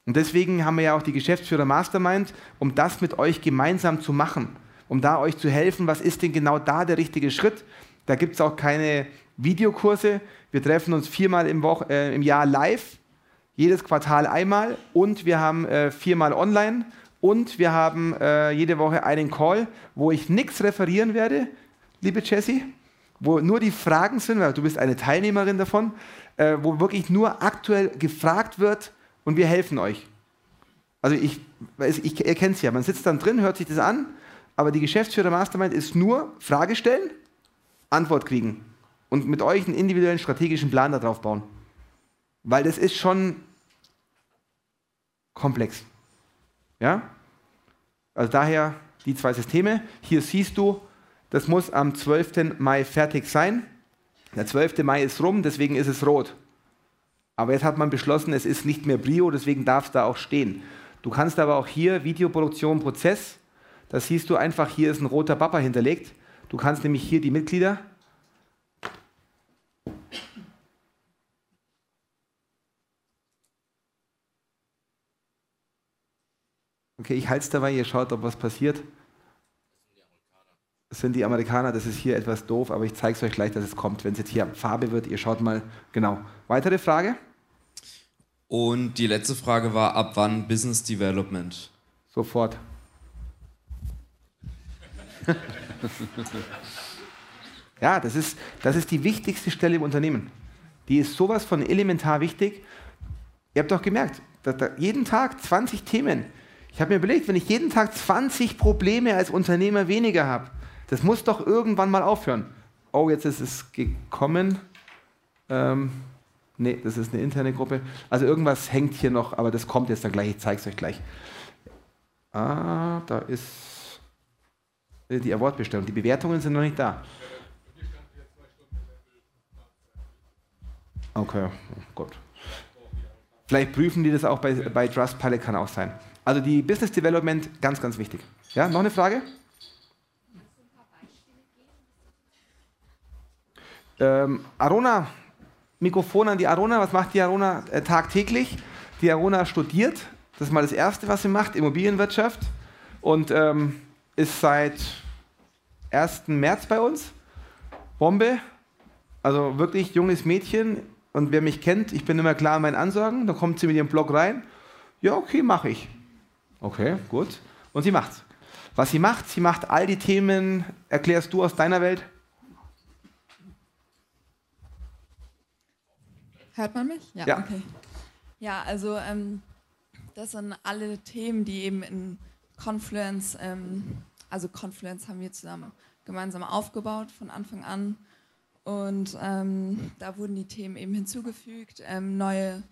Und deswegen haben wir ja auch die Geschäftsführer Mastermind, um das mit euch gemeinsam zu machen, um da euch zu helfen, was ist denn genau da der richtige Schritt. Da gibt es auch keine Videokurse. Wir treffen uns viermal im, Woche, äh, im Jahr live, jedes Quartal einmal und wir haben äh, viermal online und wir haben äh, jede Woche einen Call, wo ich nichts referieren werde, liebe Jessie, wo nur die Fragen sind, weil du bist eine Teilnehmerin davon, äh, wo wirklich nur aktuell gefragt wird und wir helfen euch. Also ich, ich ihr kennt es ja, man sitzt dann drin, hört sich das an, aber die Geschäftsführer Mastermind ist nur Frage stellen, Antwort kriegen und mit euch einen individuellen strategischen Plan darauf bauen. Weil das ist schon komplex. Ja? Also daher die zwei Systeme. Hier siehst du, das muss am 12. Mai fertig sein. Der 12. Mai ist rum, deswegen ist es rot. Aber jetzt hat man beschlossen, es ist nicht mehr Brio, deswegen darf es da auch stehen. Du kannst aber auch hier Videoproduktion, Prozess, da siehst du einfach, hier ist ein roter Papa hinterlegt. Du kannst nämlich hier die Mitglieder Okay, ich halte es dabei, ihr schaut, ob was passiert. Das sind die Amerikaner, das ist hier etwas doof, aber ich zeige es euch gleich, dass es kommt. Wenn es jetzt hier Farbe wird, ihr schaut mal. Genau. Weitere Frage? Und die letzte Frage war, ab wann Business Development? Sofort. ja, das ist, das ist die wichtigste Stelle im Unternehmen. Die ist sowas von elementar wichtig. Ihr habt doch gemerkt, da, jeden Tag 20 Themen. Ich habe mir überlegt, wenn ich jeden Tag 20 Probleme als Unternehmer weniger habe, das muss doch irgendwann mal aufhören. Oh, jetzt ist es gekommen. Ähm, nee, das ist eine interne Gruppe. Also irgendwas hängt hier noch, aber das kommt jetzt dann gleich. Ich zeige es euch gleich. Ah, da ist die Awardbestellung. Die Bewertungen sind noch nicht da. Okay, oh gut. Vielleicht prüfen die das auch bei, bei Trustpilot, kann auch sein. Also die Business Development, ganz, ganz wichtig. Ja, noch eine Frage? Ähm, Arona, Mikrofon an die Arona. Was macht die Arona äh, tagtäglich? Die Arona studiert. Das ist mal das Erste, was sie macht, Immobilienwirtschaft. Und ähm, ist seit 1. März bei uns. Bombe. Also wirklich junges Mädchen. Und wer mich kennt, ich bin immer klar in meinen Ansagen. Da kommt sie mit ihrem Blog rein. Ja, okay, mache ich. Okay, gut. Und sie macht's. Was sie macht, sie macht all die Themen, erklärst du aus deiner Welt? Hört man mich? Ja. ja. Okay. Ja, also ähm, das sind alle Themen, die eben in Confluence, ähm, also Confluence haben wir zusammen gemeinsam aufgebaut von Anfang an. Und ähm, da wurden die Themen eben hinzugefügt, ähm, neue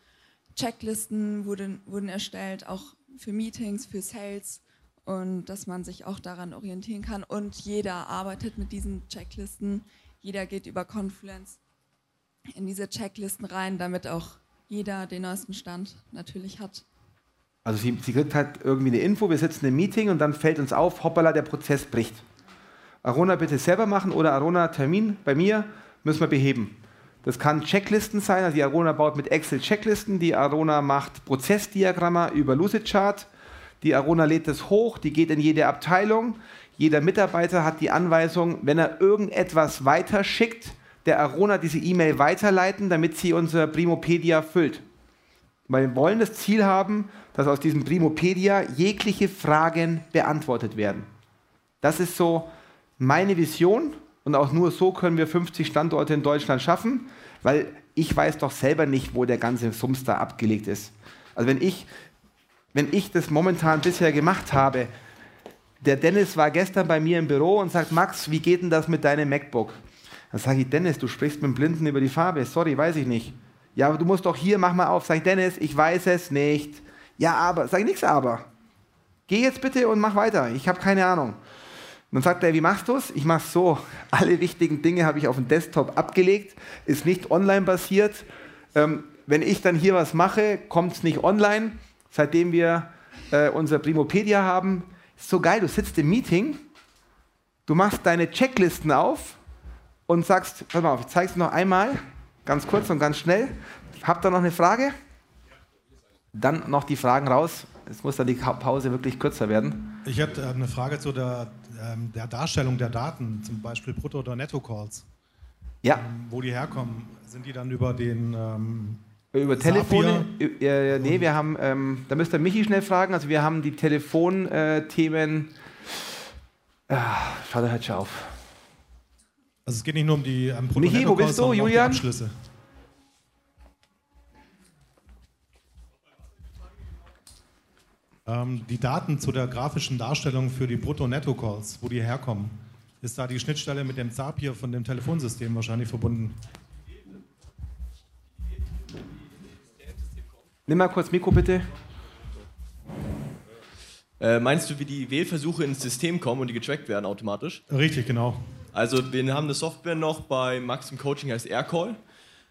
Checklisten wurden, wurden erstellt, auch für Meetings, für Sales und dass man sich auch daran orientieren kann. Und jeder arbeitet mit diesen Checklisten. Jeder geht über Confluence in diese Checklisten rein, damit auch jeder den neuesten Stand natürlich hat. Also sie, sie kriegt halt irgendwie eine Info, wir sitzen im Meeting und dann fällt uns auf, hoppala, der Prozess bricht. Arona bitte selber machen oder Arona Termin bei mir müssen wir beheben. Das kann Checklisten sein, also die Arona baut mit Excel Checklisten, die Arona macht Prozessdiagramme über Lucidchart, die Arona lädt das hoch, die geht in jede Abteilung, jeder Mitarbeiter hat die Anweisung, wenn er irgendetwas weiterschickt, der Arona diese E-Mail weiterleiten, damit sie unser Primopedia füllt. Weil wir wollen das Ziel haben, dass aus diesem Primopedia jegliche Fragen beantwortet werden. Das ist so meine Vision und auch nur so können wir 50 Standorte in Deutschland schaffen, weil ich weiß doch selber nicht, wo der ganze Sums da abgelegt ist. Also wenn ich, wenn ich das momentan bisher gemacht habe, der Dennis war gestern bei mir im Büro und sagt, Max, wie geht denn das mit deinem MacBook? Dann sage ich, Dennis, du sprichst mit dem Blinden über die Farbe. Sorry, weiß ich nicht. Ja, aber du musst doch hier, mach mal auf. Sag ich, Dennis, ich weiß es nicht. Ja, aber. Sag ich nichts aber. Geh jetzt bitte und mach weiter. Ich habe keine Ahnung. Dann sagt er, wie machst du es? Ich mache so. Alle wichtigen Dinge habe ich auf dem Desktop abgelegt, ist nicht online basiert. Ähm, wenn ich dann hier was mache, kommt es nicht online. Seitdem wir äh, unser Primopedia haben, ist so geil. Du sitzt im Meeting, du machst deine Checklisten auf und sagst, pass mal auf, ich zeige es noch einmal, ganz kurz und ganz schnell. Habt ihr noch eine Frage? Dann noch die Fragen raus. Es muss dann die Pause wirklich kürzer werden. Ich hätte äh, eine Frage zu der, ähm, der Darstellung der Daten, zum Beispiel Brutto- oder Netto-Calls. Ja, Ähm, wo die herkommen, sind die dann über den. Ähm, über Telefone. Äh, nee, wir haben, ähm, da müsst ihr Michi schnell fragen. Also wir haben die Telefonthemen. Äh, schau da halt schon auf. also es geht nicht nur um die ähm, Michi, wo bist du, Julian? Abschlüsse. Ähm, die Daten zu der grafischen Darstellung für die Brutto- und Netto-Calls, wo die herkommen, ist da die Schnittstelle mit dem Zapier von dem Telefonsystem wahrscheinlich verbunden? Nimm mal kurz Mikro bitte. Äh, meinst du, wie die Wählversuche ins System kommen und die getrackt werden automatisch? Richtig, genau. Also wir haben eine Software noch bei Max im Coaching, heißt Aircall.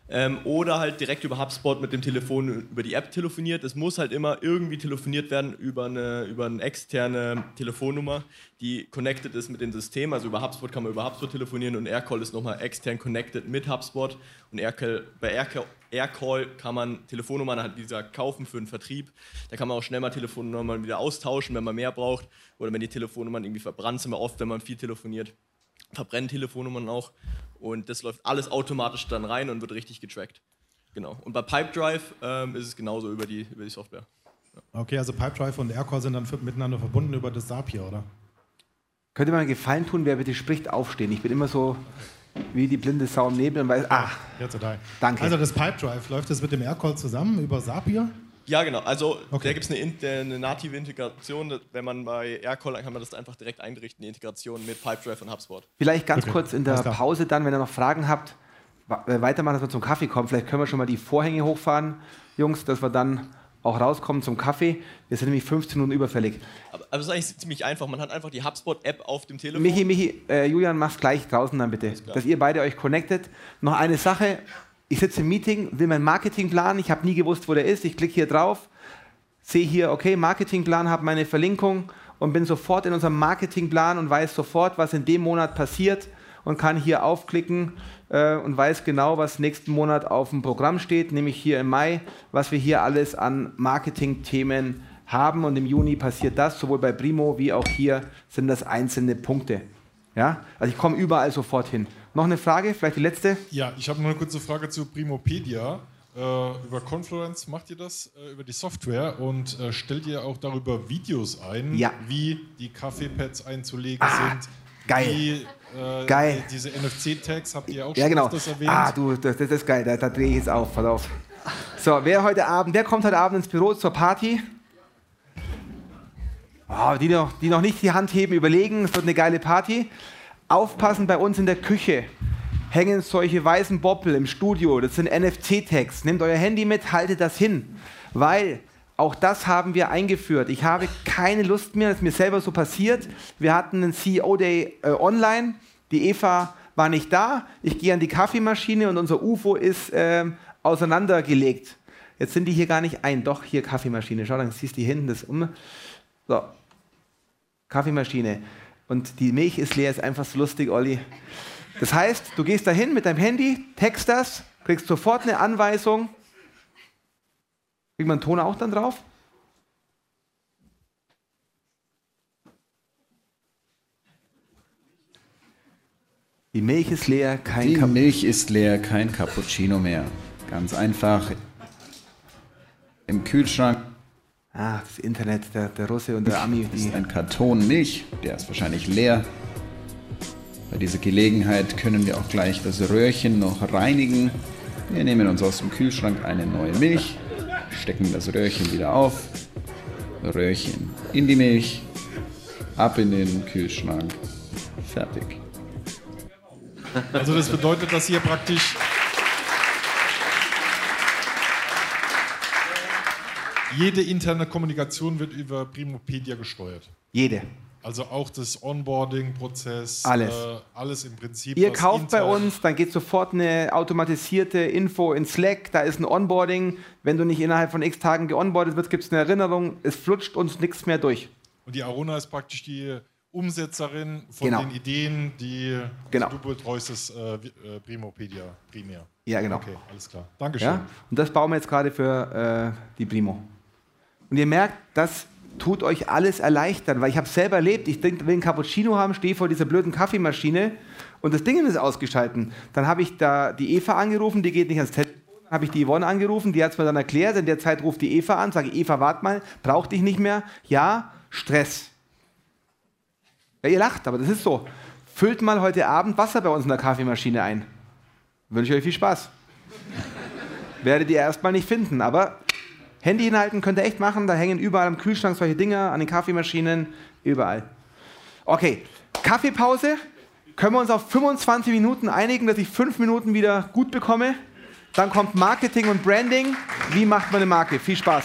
Ähm, oder halt direkt über HubSpot mit dem Telefon über die App telefoniert. Es muss halt immer irgendwie telefoniert werden über eine, über eine externe Telefonnummer, die connected ist mit dem System. Also über HubSpot kann man über HubSpot telefonieren und Aircall ist nochmal extern connected mit HubSpot. Und Aircall, bei Aircall, Aircall kann man Telefonnummern halt wie gesagt kaufen für den Vertrieb. Da kann man auch schnell mal Telefonnummern wieder austauschen, wenn man mehr braucht. Oder wenn die Telefonnummern irgendwie verbrannt sind, oft, wenn man viel telefoniert verbrennen Telefonnummern auch und das läuft alles automatisch dann rein und wird richtig getrackt. Genau. Und bei Pipedrive ähm, ist es genauso über die, über die Software. Okay, also Pipedrive und Aircall sind dann miteinander verbunden über das Zapier, oder? Könnt ihr mal einen Gefallen tun, wer bitte spricht, aufstehen. Ich bin immer so wie die blinde Sau im Nebel und weiß, ah, Jetzt oder Danke. Also das Pipedrive, läuft das mit dem Aircall zusammen über Zapier? Ja, genau. Also Okay. da gibt es eine, in- eine native Integration. Wenn man bei Aircall, dann kann man das einfach direkt einrichten, die Integration mit Pipedrive und HubSpot. vielleicht ganz Okay, kurz in der. Pause dann, wenn ihr noch Fragen habt, äh, weitermachen, dass wir zum Kaffee kommen. Vielleicht können wir schon mal die Vorhänge hochfahren, Jungs, dass wir dann auch rauskommen zum Kaffee. Wir sind nämlich 15 Minuten überfällig. Aber, aber es ist eigentlich ziemlich einfach. Man hat einfach die HubSpot-App auf dem Telefon. Michi, Michi, äh, Julian, mach's gleich draußen dann bitte, dass ihr beide euch connectet. Noch eine Sache, ich sitze im Meeting, will meinen Marketingplan, ich habe nie gewusst, wo der ist, ich klicke hier drauf, sehe hier, okay, Marketingplan, habe meine Verlinkung und bin sofort in unserem Marketingplan und weiß sofort, was in dem Monat passiert und kann hier aufklicken äh, und weiß genau, was nächsten Monat auf dem Programm steht, nämlich hier im Mai, was wir hier alles an Marketingthemen haben. Und im Juni passiert das, sowohl bei Primo wie auch hier sind das einzelne Punkte. Ja? Also ich komme überall sofort hin. Noch eine Frage, vielleicht die letzte? Ja, ich habe noch eine kurze Frage zu Primopedia. Äh, über Confluence macht ihr das, äh, über die Software und äh, stellt ihr auch darüber Videos ein, Ja. wie die Kaffeepads einzulegen Ah, sind? geil. Wie, äh, Geil. Diese NFC-Tags habt ihr auch Ja, schon genau. öfters erwähnt. Ah, du, das, das ist geil, da, da drehe ich jetzt auf, pass auf. So, wer heute Abend, wer kommt heute Abend ins Büro zur Party? Oh, die, noch, die noch nicht die Hand heben, überlegen, es wird eine geile Party. Aufpassen, bei uns in der Küche hängen solche weißen Boppel im Studio, das sind NFC-Tags. Nehmt euer Handy mit, haltet das hin, weil auch das haben wir eingeführt. Ich habe keine Lust mehr, das ist mir selber so passiert. Wir hatten einen CEO-Day äh, online, die Eva war nicht da, ich gehe an die Kaffeemaschine und unser UFO ist ähm, auseinandergelegt. Jetzt sind die hier gar nicht ein, doch hier Kaffeemaschine. Schau, dann siehst du hier hinten das um. So, Kaffeemaschine. Und die Milch ist leer, ist einfach so lustig, Olli. Das heißt, du gehst dahin mit deinem Handy, text das, kriegst sofort eine Anweisung. Kriegt man einen Ton auch dann drauf? Die Milch ist leer, kein Die Kap Milch ist leer, kein Cappuccino mehr. Ganz einfach. Im Kühlschrank Ah, das Internet, der, der Russe und der Ami. Die, ist ein Karton Milch, der ist wahrscheinlich leer. Bei dieser Gelegenheit können wir auch gleich das Röhrchen noch reinigen. Wir nehmen uns aus dem Kühlschrank eine neue Milch, stecken das Röhrchen wieder auf, Röhrchen in die Milch, ab in den Kühlschrank, fertig. Also das bedeutet, dass ihr praktisch jede interne Kommunikation wird über Primopedia gesteuert. jede. Also auch das Onboarding-Prozess, Alles. Äh, alles im Prinzip. Ihr kauft bei uns, dann geht sofort eine automatisierte Info in Slack, da ist ein Onboarding. Wenn du nicht innerhalb von x Tagen geonboardet wirst, gibt es eine Erinnerung. Es flutscht uns nichts mehr durch. Und die Arona ist praktisch die Umsetzerin von Genau. den Ideen, die Genau. also du betreust das äh, äh, Primopedia primär. Ja, genau. Okay, alles klar. Dankeschön. Ja? Und das bauen wir jetzt gerade für äh, die Primo. Und ihr merkt, das tut euch alles erleichtern, weil ich habe selber erlebt, ich will einen Cappuccino haben, stehe vor dieser blöden Kaffeemaschine und das Ding ist ausgeschalten. Dann habe ich da die Eva angerufen, die geht nicht ans Telefon. Dann habe ich die Yvonne angerufen, die hat es mir dann erklärt. In der Zeit ruft die Eva an, sage Eva, wart mal, brauch dich nicht mehr. Ja, Stress. Ja, ihr lacht, aber das ist so. Füllt mal heute Abend Wasser bei uns in der Kaffeemaschine ein. Wünsche euch viel Spaß. Werdet ihr erstmal nicht finden, aber Handy hinhalten könnt ihr echt machen. Da hängen überall am Kühlschrank solche Dinger, an den Kaffeemaschinen, überall. Okay, Kaffeepause. Können wir uns auf 25 Minuten einigen, dass ich fünf Minuten wieder gut bekomme? Dann kommt Marketing und Branding. Wie macht man eine Marke? Viel Spaß.